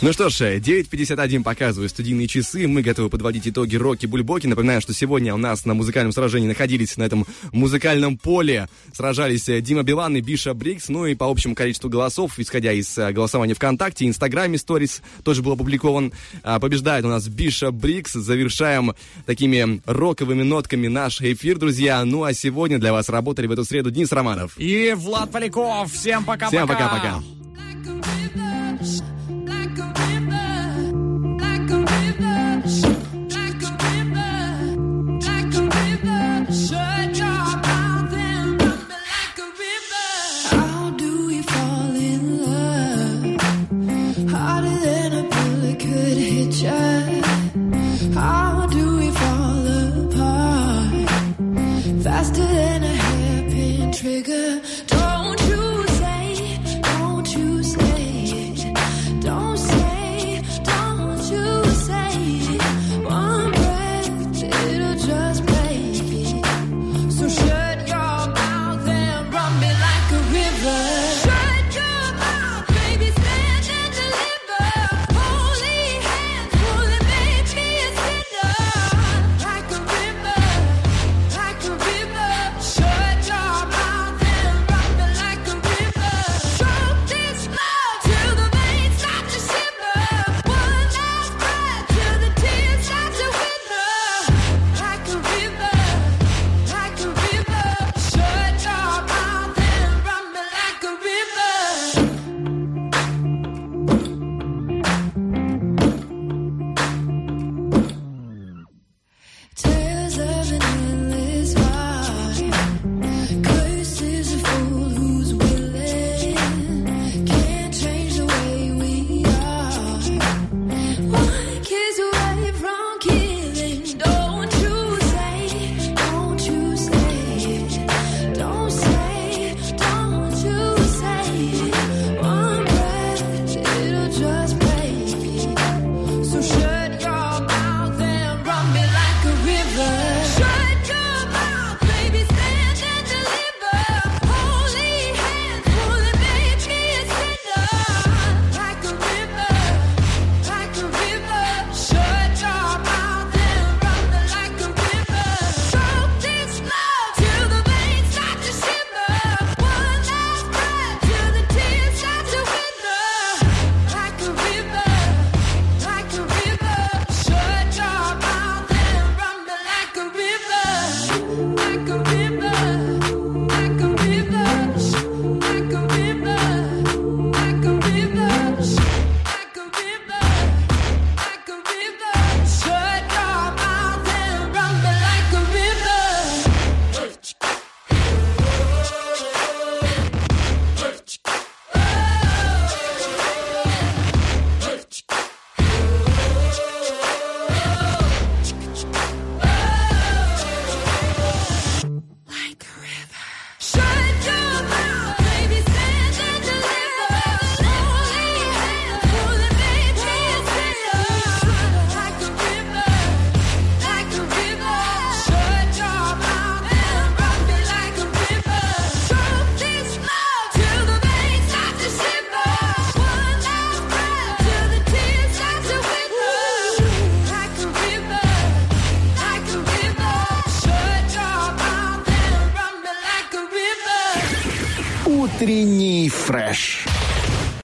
Ну что ж, э, 9.51 показывают студийные часы. Мы готовы подводить итоги Рокки Бульбоки. Напоминаю, что сегодня у нас на музыкальном сражении находились на этом музыкальном поле сражались э, Дима Билан и Биша Брикс. Ну и по общему количеству голосов, исходя из э, голосования ВКонтакте, Инстаграме Stories тоже был опубликован. А, побеждает у нас Биша Брикс. Завершаем такими роковыми нотками наш эфир, друзья. Ну а сегодня для вас работали в эту среду Денис Романов. И Влад Поляков. Всем пока-пока. Всем пока-пока.